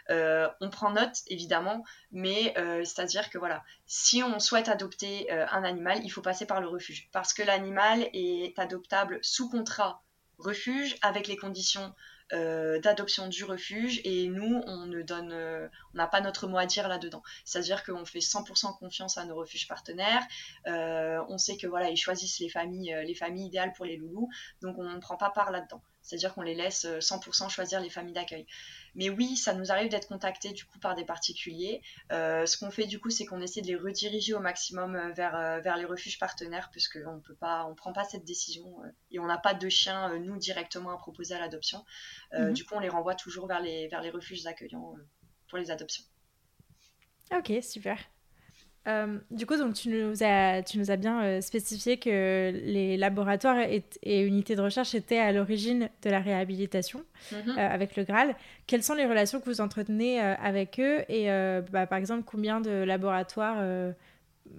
Speaker 2: Euh, on prend note, évidemment, mais euh, c'est-à-dire que voilà, si on souhaite adopter euh, un animal, il faut passer par le refuge. Parce que l'animal est adoptable sous contrat refuge avec les conditions d'adoption du refuge et nous on ne donne on n'a pas notre mot à dire là-dedans. C'est à dire qu'on fait 100% confiance à nos refuges partenaires on sait que voilà ils choisissent les familles les familles idéales pour les loulous donc on ne prend pas part là-dedans. C'est à dire qu'on les laisse 100% choisir les familles d'accueil mais oui, ça nous arrive d'être contactés du coup par des particuliers. Euh, ce qu'on fait du coup, c'est qu'on essaie de les rediriger au maximum euh, vers, euh, vers les refuges partenaires, puisqu'on ne peut pas, on prend pas cette décision et on n'a pas de chien nous directement à proposer à l'adoption. Mhm. Du coup, on les renvoie toujours vers les, vers les refuges accueillants pour les adoptions.
Speaker 1: Ok, super. Euh, du coup, donc, tu, nous as, tu nous as bien euh, spécifié que les laboratoires et, unités de recherche étaient à l'origine de la réhabilitation mhm. euh, avec le Graal. Quelles sont les relations que vous entretenez avec eux Et bah, par exemple, combien de laboratoires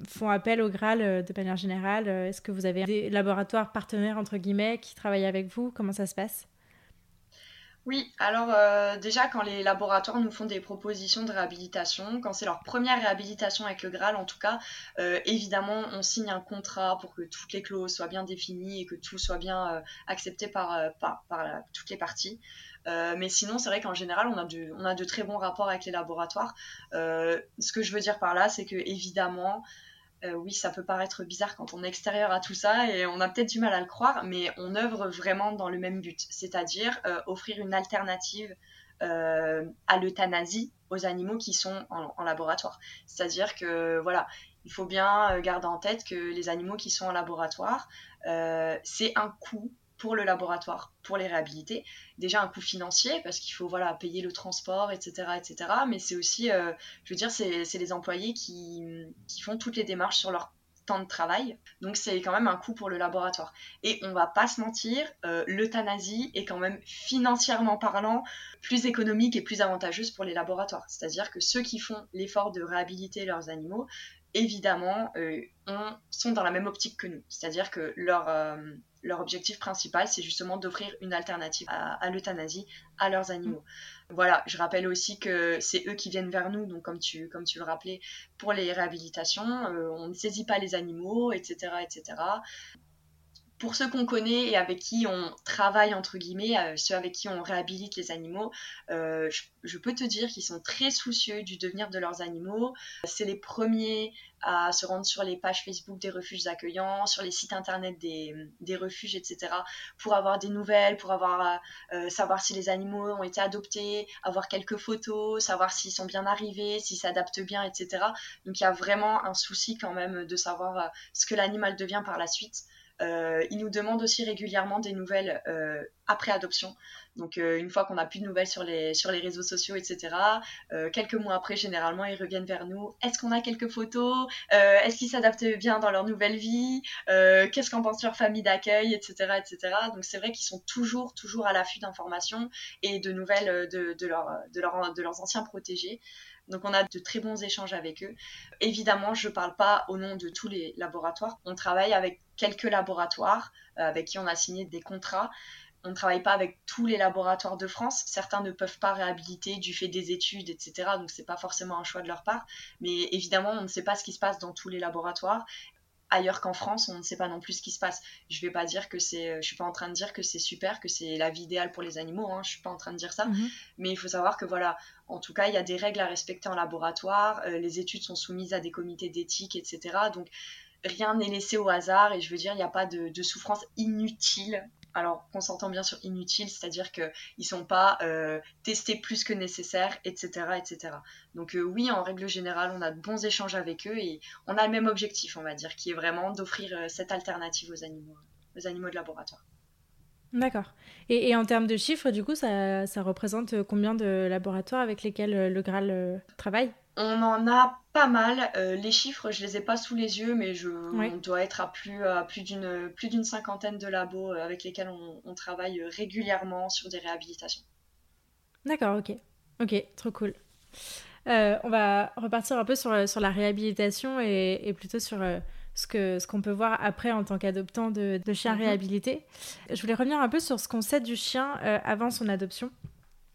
Speaker 1: font appel au Graal de manière générale? Est-ce que vous avez des laboratoires partenaires, entre guillemets, qui travaillent avec vous? Comment ça se passe?
Speaker 2: Oui, alors euh, déjà quand les laboratoires nous font des propositions de réhabilitation, quand c'est leur première réhabilitation avec le Graal en tout cas, euh, évidemment on signe un contrat pour que toutes les clauses soient bien définies et que tout soit bien euh, accepté par, toutes les parties. mais sinon, c'est vrai qu'en général, on a, de, on a de très bons rapports avec les laboratoires. ce que je veux dire par là, c'est que évidemment, euh, oui, ça peut paraître bizarre quand on est extérieur à tout ça et on a peut-être du mal à le croire, mais on œuvre vraiment dans le même but, c'est-à-dire euh, offrir une alternative euh, à l'euthanasie aux animaux qui sont en, laboratoire. C'est-à-dire que voilà, il faut bien garder en tête que les animaux qui sont en laboratoire, c'est un coût pour le laboratoire, pour les réhabiliter. Déjà un coût financier, parce qu'il faut voilà, payer le transport, etc. etc. mais c'est aussi, euh, je veux dire, c'est les employés qui, qui, font toutes les démarches sur leur temps de travail. Donc c'est quand même un coût pour le laboratoire. Et on va pas se mentir, euh, l'euthanasie est quand même financièrement parlant plus économique et plus avantageuse pour les laboratoires. C'est-à-dire que ceux qui font l'effort de réhabiliter leurs animaux, évidemment, euh, sont dans la même optique que nous. C'est-à-dire que leur, leur objectif principal, c'est justement d'offrir une alternative à, l'euthanasie à leurs animaux. Voilà, je rappelle aussi que c'est eux qui viennent vers nous, donc comme tu, comme tu le rappelais, pour les réhabilitations, euh, on ne saisit pas les animaux, etc. etc pour ceux qu'on connaît et avec qui on travaille, entre guillemets, euh, ceux avec qui on réhabilite les animaux, euh, je, peux te dire qu'ils sont très soucieux du devenir de leurs animaux. C'est les premiers à se rendre sur les pages Facebook des refuges accueillants, sur les sites internet des, refuges, etc., pour avoir des nouvelles, pour avoir, euh, savoir si les animaux ont été adoptés, avoir quelques photos, savoir s'ils sont bien arrivés, s'ils s'adaptent bien, etc. Donc il y a vraiment un souci quand même de savoir ce que l'animal devient par la suite. Euh, ils nous demandent aussi régulièrement des nouvelles euh, après adoption. Donc euh, une fois qu'on n'a plus de nouvelles sur les, sur les réseaux sociaux, etc., quelques mois après, généralement, ils reviennent vers nous. Est-ce qu'on a quelques photos? Est-ce qu'ils s'adaptent bien dans leur nouvelle vie? Qu'est-ce qu'en pense leur famille d'accueil, etc., etc. Donc c'est vrai qu'ils sont toujours, toujours à l'affût d'informations et de nouvelles de, leur, de, leur, de leurs anciens protégés. Donc on a de très bons échanges avec eux. Évidemment, je ne parle pas au nom de tous les laboratoires. On travaille avec quelques laboratoires euh, avec qui on a signé des contrats. On ne travaille pas avec tous les laboratoires de France. Certains ne peuvent pas réhabiliter du fait des études, etc. Donc c'est pas forcément un choix de leur part. Mais évidemment, on ne sait pas ce qui se passe dans tous les laboratoires ailleurs qu'en France, on ne sait pas non plus ce qui se passe. Je vais pas dire que c'est, je suis pas en train de dire que c'est super, que c'est la vie idéale pour les animaux. Hein, je suis pas en train de dire ça, mhm. mais il faut savoir que voilà, en tout cas, il y a des règles à respecter en laboratoire. Euh, les études sont soumises à des comités d'éthique, etc. Donc rien n'est laissé au hasard et je veux dire, il n'y a pas de, souffrance inutile alors qu'on s'entend bien sur inutile, c'est-à-dire qu'ils ne sont pas euh, testés plus que nécessaire, etc. etc. Donc euh, oui, en règle générale, on a de bons échanges avec eux et on a le même objectif, on va dire, qui est vraiment d'offrir euh, cette alternative aux animaux, aux animaux de laboratoire.
Speaker 1: D'accord. Et, en termes de chiffres, du coup, ça représente combien de laboratoires avec lesquels le Graal travaille?
Speaker 2: On en a pas mal. Euh, les chiffres, je les ai pas sous les yeux, mais je, on doit être à plus, plus d'une, plus d'une cinquantaine de labos euh, avec lesquels on, travaille régulièrement sur des réhabilitations.
Speaker 1: D'accord, ok. Ok, trop cool. Euh, on va repartir un peu sur, sur la réhabilitation et, plutôt sur ce, que, ce qu'on peut voir après en tant qu'adoptant de, de chiens mhm. réhabilités. Je voulais revenir un peu sur ce qu'on sait du chien avant son adoption.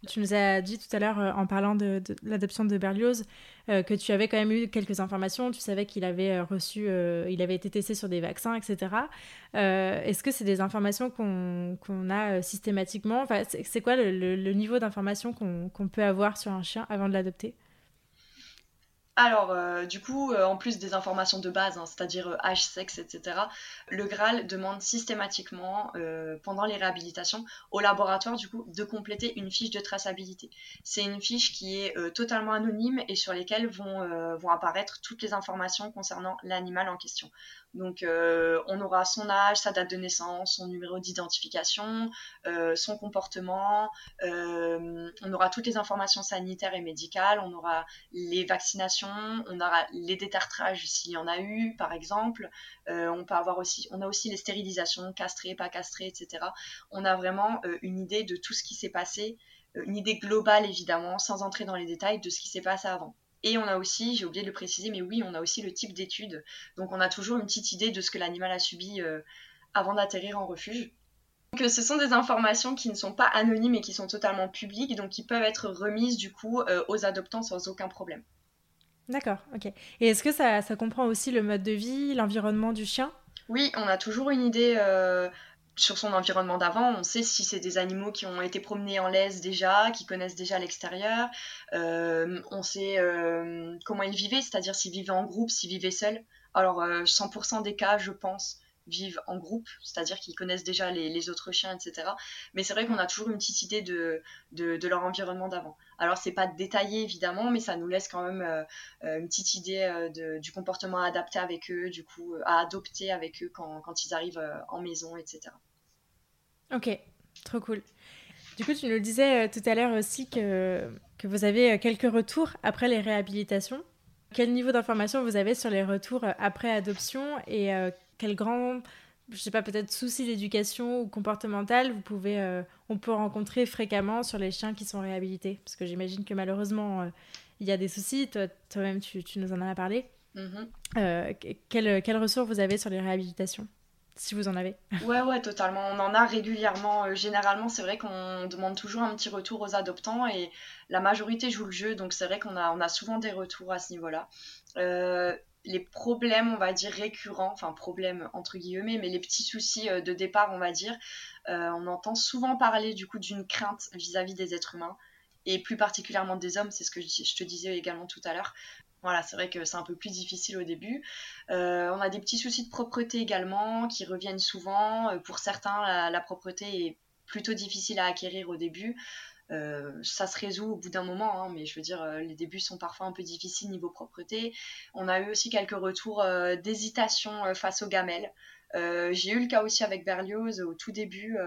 Speaker 1: Tu nous as dit tout à l'heure, euh, en parlant de, l'adoption de Berlioz, euh, que tu avais quand même eu quelques informations. Tu savais qu'il avait euh, reçu, il avait été testé sur des vaccins, etc. Est-ce que c'est des informations qu'on a systématiquement? Enfin, C'est quoi le, niveau d'information qu'on peut avoir sur un chien avant de l'adopter?
Speaker 2: Alors, euh, du coup, euh, en plus des informations de base, hein, c'est-à-dire euh, âge, sexe, etc., le Graal demande systématiquement, pendant les réhabilitations, au laboratoire, du coup, de compléter une fiche de traçabilité. C'est une fiche qui est totalement anonyme et sur lesquelles vont, vont apparaître toutes les informations concernant l'animal en question. Donc, on aura son âge, sa date de naissance, son numéro d'identification, son comportement, on aura toutes les informations sanitaires et médicales, on aura les vaccinations on a les détartrages s'il y en a eu, par exemple. on peut avoir aussi, on a aussi les stérilisations, castrées, pas castrées, etc. On a vraiment une idée de tout ce qui s'est passé, une idée globale évidemment, sans entrer dans les détails de ce qui s'est passé avant. Et on a aussi, j'ai oublié de le préciser, mais oui, on a aussi le type d'étude. Donc on a toujours une petite idée de ce que l'animal a subi avant d'atterrir en refuge. Donc, ce sont des informations qui ne sont pas anonymes et qui sont totalement publiques, donc qui peuvent être remises du coup euh, aux adoptants sans aucun problème.
Speaker 1: D'accord, ok. Et est-ce que ça, comprend aussi le mode de vie, l'environnement du chien?
Speaker 2: Oui, on a toujours une idée euh, sur son environnement d'avant. On sait si c'est des animaux qui ont été promenés en laisse déjà, qui connaissent déjà l'extérieur. Euh, on sait comment ils vivaient, c'est-à-dire s'ils vivaient en groupe, s'ils vivaient seuls. Alors, 100% des cas, je pense, vivent en groupe, c'est-à-dire qu'ils connaissent déjà les, autres chiens, etc. Mais c'est vrai qu'on a toujours une petite idée de, de, leur environnement d'avant. Alors c'est pas détaillé évidemment, mais ça nous laisse quand même euh, euh, une petite idée euh, du comportement adapté avec eux, du coup à adopter avec eux quand, quand ils arrivent en maison, etc.
Speaker 1: Ok, trop cool. Du coup, tu nous le disais tout à l'heure aussi que, que vous avez quelques retours après les réhabilitations. Quel niveau d'information vous avez sur les retours après adoption et quel grand, je sais pas, peut-être souci d'éducation ou comportemental vous pouvez, euh, on peut rencontrer fréquemment sur les chiens qui sont réhabilités? Parce que j'imagine que malheureusement, euh, il y a des soucis. Toi-même, tu, tu, nous en as parlé. Euh, quel, quel ressort vous avez sur les réhabilitations? Si vous en avez. (laughs)
Speaker 2: Ouais, ouais, totalement. On en a régulièrement. généralement, c'est vrai qu'on demande toujours un petit retour aux adoptants et la majorité joue le jeu, donc c'est vrai qu'on a, on a souvent des retours à ce niveau-là les problèmes, on va dire, récurrents, enfin problèmes entre guillemets, mais les petits soucis euh, de départ, on va dire, euh, on entend souvent parler du coup d'une crainte vis-à-vis des êtres humains, et plus particulièrement des hommes, c'est ce que je, te disais également tout à l'heure. Voilà, c'est vrai que c'est un peu plus difficile au début. Euh, on a des petits soucis de propreté également qui reviennent souvent. Pour certains, la propreté est plutôt difficile à acquérir au début. Euh, ça se résout au bout d'un moment, hein, mais je veux dire, euh, les débuts sont parfois un peu difficiles niveau propreté. On a eu aussi quelques retours euh, d'hésitation face aux gamelles. J'ai eu le cas aussi avec Berlioz au tout début.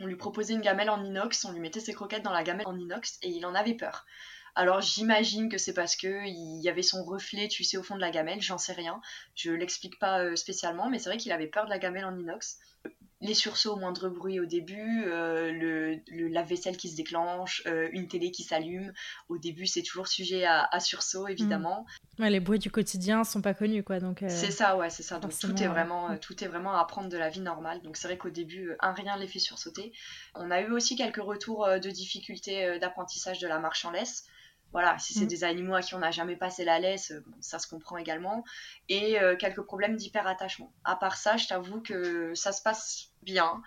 Speaker 2: on lui proposait une gamelle en inox, on lui mettait ses croquettes dans la gamelle en inox et il en avait peur. Alors j'imagine que c'est parce que il y avait son reflet, tu sais, au fond de la gamelle, j'en sais rien. Je l'explique pas spécialement, mais c'est vrai qu'il avait peur de la gamelle en inox les sursauts au moindre bruit au début, euh, le, le lave-vaisselle qui se déclenche, euh, une télé qui s'allume. Au début, c'est toujours sujet à, sursaut, évidemment.
Speaker 1: Mm. les bruits du quotidien sont pas connus, quoi. Donc
Speaker 2: euh, c'est ça, ouais, c'est ça. Donc tout est vraiment, tout est vraiment à prendre de la vie normale. Donc c'est vrai qu'au début, un rien les fait sursauter. On a eu aussi quelques retours de difficultés d'apprentissage de la marche en laisse. Voilà, si c'est mm. des animaux à qui on n'a jamais passé la laisse, euh, ça se comprend également. Et euh, quelques problèmes d'hyperattachement. À part ça, je t'avoue que ça se passe bien.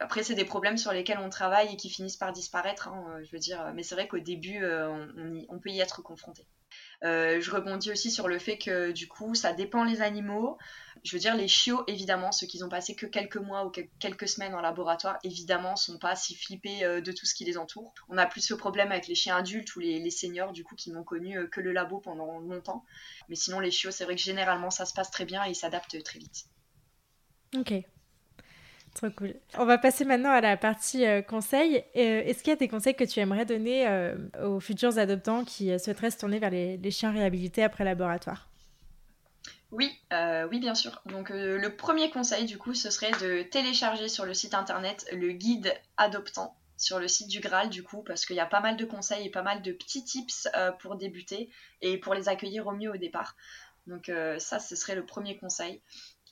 Speaker 2: Après, c'est des problèmes sur lesquels on travaille et qui finissent par disparaître, hein, euh, je veux dire. Mais c'est vrai qu'au début, on, peut y être confronté. Je rebondis aussi sur le fait que du coup, ça dépend les animaux. Je veux dire, les chiots, évidemment, ceux qui n'ont passé que quelques mois ou quelques semaines en laboratoire, évidemment, sont pas si flippés euh, de tout ce qui les entoure. On a plus ce problème avec les chiens adultes ou les, seniors, du coup, qui n'ont connu euh, que le labo pendant longtemps. Mais sinon, les chiots, c'est vrai que généralement, ça se passe très bien et ils s'adaptent très vite.
Speaker 1: Ok, Trop cool. On va passer maintenant à la partie euh, conseils. Est-ce qu'il y a des conseils que tu aimerais donner aux futurs adoptants qui souhaiteraient se tourner vers les chiens réhabilités après laboratoire?
Speaker 2: Oui, euh, oui, bien sûr. Donc euh, le premier conseil, du coup, ce serait de télécharger sur le site internet le guide adoptant sur le site du Graal, du coup, parce qu'il y a pas mal de conseils et pas mal de petits tips euh, pour débuter et pour les accueillir au mieux au départ. Donc ça, ce serait le premier conseil.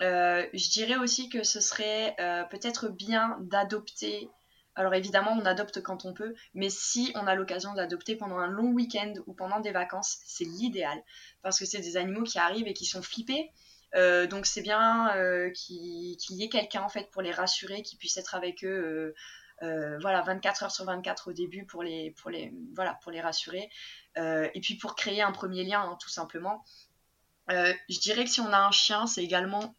Speaker 2: Je dirais aussi que ce serait peut-être bien d'adopter alors évidemment, on adopte quand on peut, mais si on a l'occasion d'adopter pendant un long week-end ou pendant des vacances, c'est l'idéal. Parce que c'est des animaux qui arrivent et qui sont flippés. Euh, donc c'est bien euh, qu'il y ait quelqu'un en fait pour les rassurer, qui puisse être avec eux. Euh, voilà 24 heures sur 24 au début pour les pour les voilà pour les rassurer et puis pour créer un premier lien hein, tout simplement je dirais que si on a un chien c'est également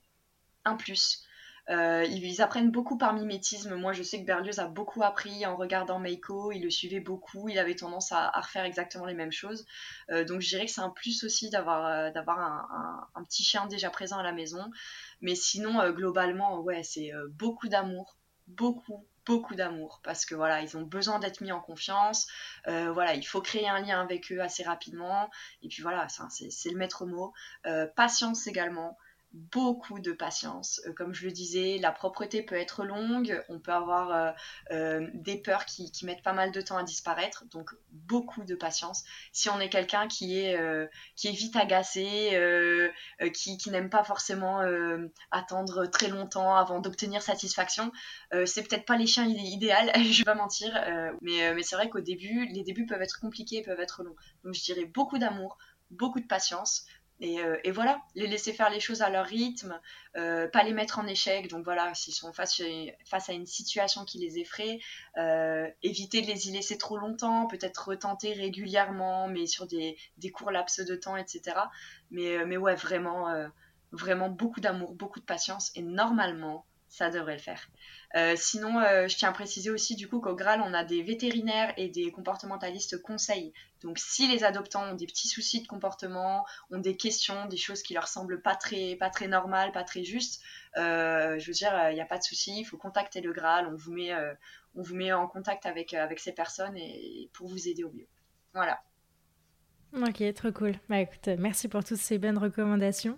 Speaker 2: un plus euh, ils apprennent beaucoup par mimétisme. Moi, je sais que Berlioz a beaucoup appris en regardant Meiko. Il le suivait beaucoup. Il avait tendance à, refaire exactement les mêmes choses. Euh, donc, je dirais que c'est un plus aussi d'avoir euh, un, petit chien déjà présent à la maison. Mais sinon, globalement, ouais, c'est beaucoup d'amour, beaucoup, beaucoup d'amour parce que voilà, ils ont besoin d'être mis en confiance. Voilà, il faut créer un lien avec eux assez rapidement. Et puis voilà, c'est le maître mot. Patience également beaucoup de patience. Euh, comme je le disais, la propreté peut être longue, on peut avoir euh, euh, des peurs qui, mettent pas mal de temps à disparaître, donc beaucoup de patience. Si on est quelqu'un qui, est vite agacé, qui, n'aime pas forcément attendre très longtemps avant d'obtenir satisfaction, c'est peut-être pas les chiens idéal, (laughs) je vais pas mentir, mais, mais c'est vrai qu'au début, les débuts peuvent être compliqués, peuvent être longs. Donc je dirais beaucoup d'amour, beaucoup de patience, euh, et, voilà, les laisser faire les choses à leur rythme, euh, pas les mettre en échec. Donc voilà, s'ils sont face, face, à une situation qui les effraie, euh, éviter de les y laisser trop longtemps, peut-être retenter régulièrement, mais sur des, des, courts laps de temps, etc. Mais, mais ouais, vraiment, vraiment beaucoup d'amour, beaucoup de patience. Et normalement, ça devrait le faire. Euh, sinon, euh, je tiens à préciser aussi du coup qu'au Graal, on a des vétérinaires et des comportementalistes conseils. Donc, si les adoptants ont des petits soucis de comportement, ont des questions, des choses qui leur semblent pas très, pas très normales, pas très justes, euh, je veux dire, il n'y a pas de souci, il faut contacter le Graal, on vous met, on vous met en contact avec, avec ces personnes et, pour vous aider au mieux. Voilà.
Speaker 1: Ok, trop cool. Bah écoute, merci pour toutes ces bonnes recommandations.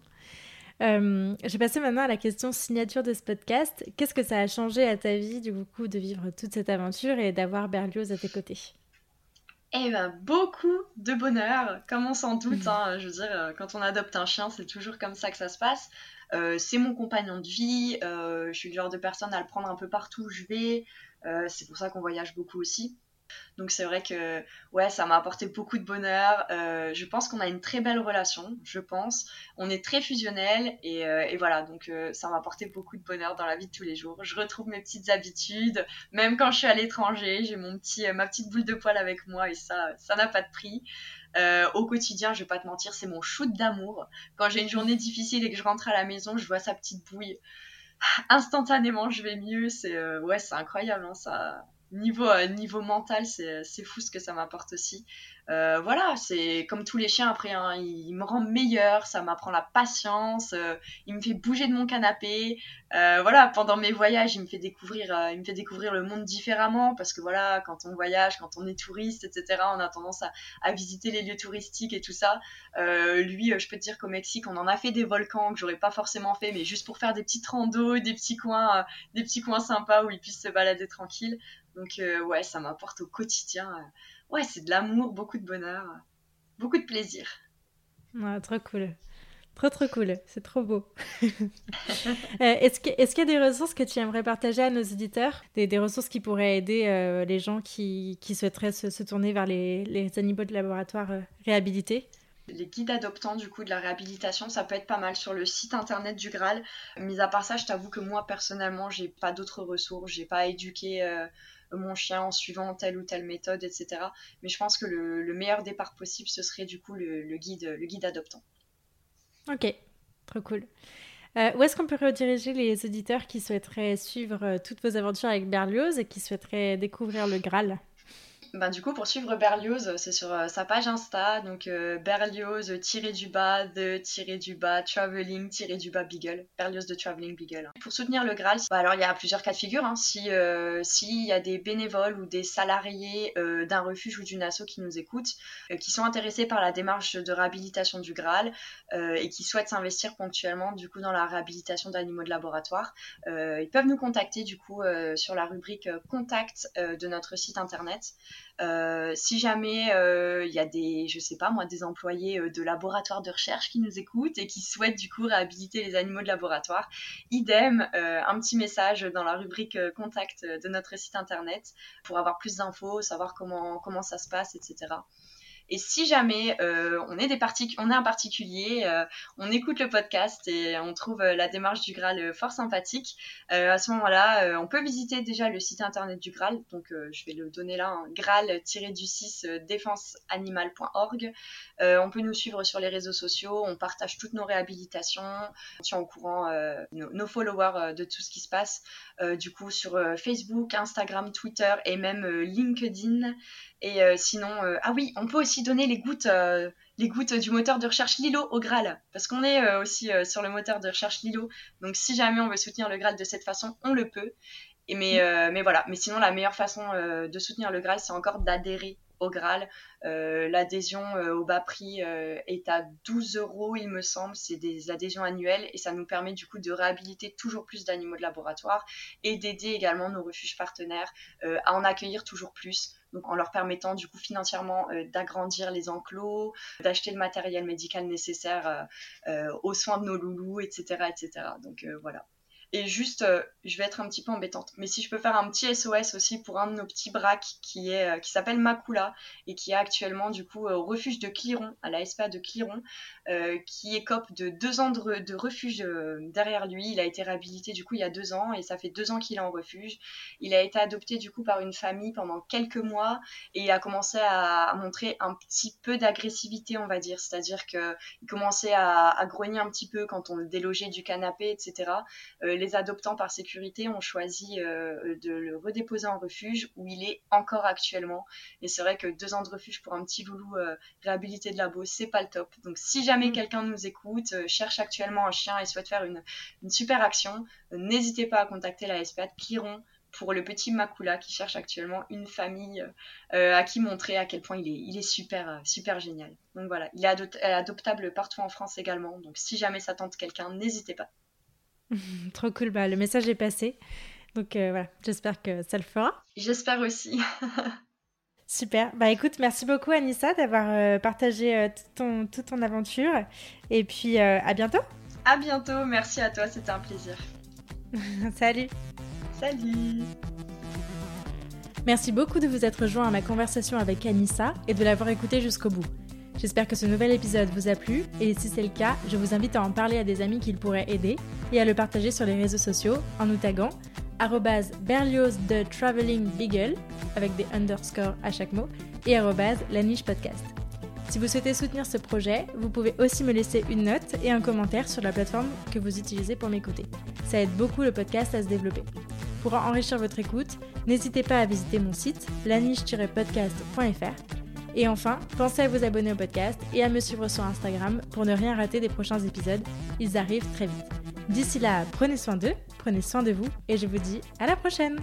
Speaker 1: Euh, je vais passer maintenant à la question signature de ce podcast. Qu'est-ce que ça a changé à ta vie, du coup, de vivre toute cette aventure et d'avoir Berlioz à tes côtés?
Speaker 2: Eh ben, beaucoup de bonheur, comme on s'en doute. Hein. je veux dire, euh, quand on adopte un chien, c'est toujours comme ça que ça se passe. Euh, c'est mon compagnon de vie. je suis le genre de personne à le prendre un peu partout où je vais. c'est pour ça qu'on voyage beaucoup aussi. Donc c'est vrai que ouais, ça m'a apporté beaucoup de bonheur. Euh, je pense qu'on a une très belle relation, je pense. On est très fusionnel et, euh, voilà, donc euh, ça m'a apporté beaucoup de bonheur dans la vie de tous les jours. Je retrouve mes petites habitudes, même quand je suis à l'étranger, j'ai mon petit, ma petite boule de poil avec moi et ça, ça n'a pas de prix. au quotidien, je vais pas te mentir, c'est mon shoot d'amour. Quand j'ai une journée difficile et que je rentre à la maison, je vois sa petite bouille. Instantanément, je vais mieux. C'est ouais, c'est incroyable. Hein, ça, niveau, euh, niveau mental, c'est fou ce que ça m'apporte aussi. Euh, voilà, c'est comme tous les chiens après, hein, il, me rend meilleur, ça m'apprend la patience, euh, il me fait bouger de mon canapé. voilà, pendant mes voyages, il me fait découvrir, il me fait découvrir le monde différemment parce que voilà, quand on voyage, quand on est touriste, etc., on a tendance à, à visiter les lieux touristiques et tout ça. lui, je peux te dire qu'au Mexique, on en a fait des volcans que j'aurais pas forcément fait, mais juste pour faire des petites randos, des petits coins, des petits coins sympas où il puisse se balader tranquille. Donc euh, ouais, ça m'apporte au quotidien. Euh, ouais, c'est de l'amour, beaucoup de bonheur, beaucoup de plaisir.
Speaker 1: Ouais, trop cool. Trop trop cool, c'est trop beau. (laughs) Euh, est-ce qu'il y a des ressources que tu aimerais partager à nos éditeurs des, ressources qui pourraient aider les gens qui, souhaiteraient se, tourner vers les, les, animaux de laboratoire réhabilités?
Speaker 2: Les guides adoptants du coup de la réhabilitation, ça peut être pas mal sur le site internet du Graal. Mis à part ça, je t'avoue que moi personnellement, j'ai pas d'autres ressources, j'ai pas éduqué mon chien en suivant telle ou telle méthode, etc. Mais je pense que le, meilleur départ possible, ce serait du coup le, guide, le guide adoptant.
Speaker 1: Ok, trop cool. Euh, où est-ce qu'on peut rediriger les auditeurs qui souhaiteraient suivre euh, toutes vos aventures avec Berlioz et qui souhaiteraient découvrir le Graal?
Speaker 2: Ben, du coup, pour suivre Berlioz, c'est sur euh, sa page Insta, donc euh, Berlioz tiré du bas, de tiré du bas, traveling tiré du bas Beagle, Berlioz de Traveling Beagle. Pour soutenir le Graal, bah, alors il y a plusieurs cas de figure. Hein. Si euh, s'il y a des bénévoles ou des salariés d'un refuge ou d'une asso qui nous écoutent, qui sont intéressés par la démarche de réhabilitation du Graal et qui souhaitent s'investir ponctuellement du coup dans la réhabilitation d'animaux de laboratoire, ils peuvent nous contacter du coup sur la rubrique contact de notre site internet. Euh, si jamais euh, il y a des, je sais pas moi, des employés euh, de laboratoires de recherche qui nous écoutent et qui souhaitent du coup réhabiliter les animaux de laboratoire, idem, un petit message dans la rubrique contact de notre site internet pour avoir plus d'infos, savoir comment, comment ça se passe, etc. Et si jamais euh, on, est un particulier, euh, on écoute le podcast et on trouve euh, la démarche du Graal fort sympathique, à ce moment-là, on peut visiter déjà le site internet du Graal. Donc, je vais le donner là, hein, graal-du6 défenseanimal.org. on peut nous suivre sur les réseaux sociaux, on partage toutes nos réhabilitations, on tient au courant nos, followers de tout ce qui se passe. du coup, sur Facebook, Instagram, Twitter et même LinkedIn. Et sinon, ah oui, on peut aussi donner les gouttes, euh, les gouttes du moteur de recherche Lilo au Graal, parce qu'on est aussi sur le moteur de recherche Lilo. Donc si jamais on veut soutenir le Graal de cette façon, on le peut. Et mais, mais voilà. Mais sinon, la meilleure façon de soutenir le Graal, c'est encore d'adhérer au Graal. Euh, l'adhésion euh, au bas prix euh, est à 12 euros, il me semble. C'est des adhésions annuelles et ça nous permet du coup de réhabiliter toujours plus d'animaux de laboratoire et d'aider également nos refuges partenaires à en accueillir toujours plus. Donc en leur permettant du coup financièrement d'agrandir les enclos, d'acheter le matériel médical nécessaire aux soins de nos loulous, etc. etc. Donc voilà. Et juste, euh, je vais être un petit peu embêtante, mais si je peux faire un petit SOS aussi pour un de nos petits braques qui est euh, qui s'appelle Makula et qui est actuellement du coup au refuge de Cliron, à la SPA de Cliron, euh, qui écope de deux ans de, refuge derrière lui. Il a été réhabilité du coup il y a deux ans et ça fait deux ans qu'il est en refuge. Il a été adopté du coup par une famille pendant quelques mois et il a commencé à, montrer un petit peu d'agressivité, on va dire, c'est-à-dire que il commençait à, à, grogner un petit peu quand on le délogeait du canapé, etc les adoptants par sécurité ont choisi euh, de le redéposer en refuge où il est encore actuellement. Et c'est vrai que deux ans de refuge pour un petit loulou euh, réhabilité de la Beauce, c'est pas le top. Donc si jamais mm. quelqu'un nous écoute, euh, cherche actuellement un chien et souhaite faire une, super action, n'hésitez pas à contacter la SPA de Cliron pour le petit Makula qui cherche actuellement une famille à qui montrer à quel point il est, il est super, super génial. Donc voilà, il est adoptable partout en France également. Donc si jamais ça tente quelqu'un, n'hésitez pas. (laughs)
Speaker 1: Trop cool, bah, le message est passé. Donc euh, voilà, j'espère que ça le fera.
Speaker 2: J'espère aussi. (laughs)
Speaker 1: Super. Bah écoute, merci beaucoup Anissa d'avoir euh, partagé euh, toute, ton, toute, ton, aventure. Et puis à bientôt.
Speaker 2: À bientôt, merci à toi, c'était un plaisir. (laughs)
Speaker 1: Salut.
Speaker 2: Salut.
Speaker 1: Merci beaucoup de vous être rejoint à ma conversation avec Anissa et de l'avoir écouté jusqu'au bout. J'espère que ce nouvel épisode vous a plu et si c'est le cas, je vous invite à en parler à des amis qui le pourraient aider et à le partager sur les réseaux sociaux en nous taguant Berlioz de Traveling Beagle avec des underscores à chaque mot et la niche podcast. Si vous souhaitez soutenir ce projet, vous pouvez aussi me laisser une note et un commentaire sur la plateforme que vous utilisez pour m'écouter. Ça aide beaucoup le podcast à se développer. Pour enrichir votre écoute, n'hésitez pas à visiter mon site laniche-podcast.fr et enfin, pensez à vous abonner au podcast et à me suivre sur Instagram pour ne rien rater des prochains épisodes. Ils arrivent très vite. D'ici là, prenez soin d'eux, prenez soin de vous et je vous dis à la prochaine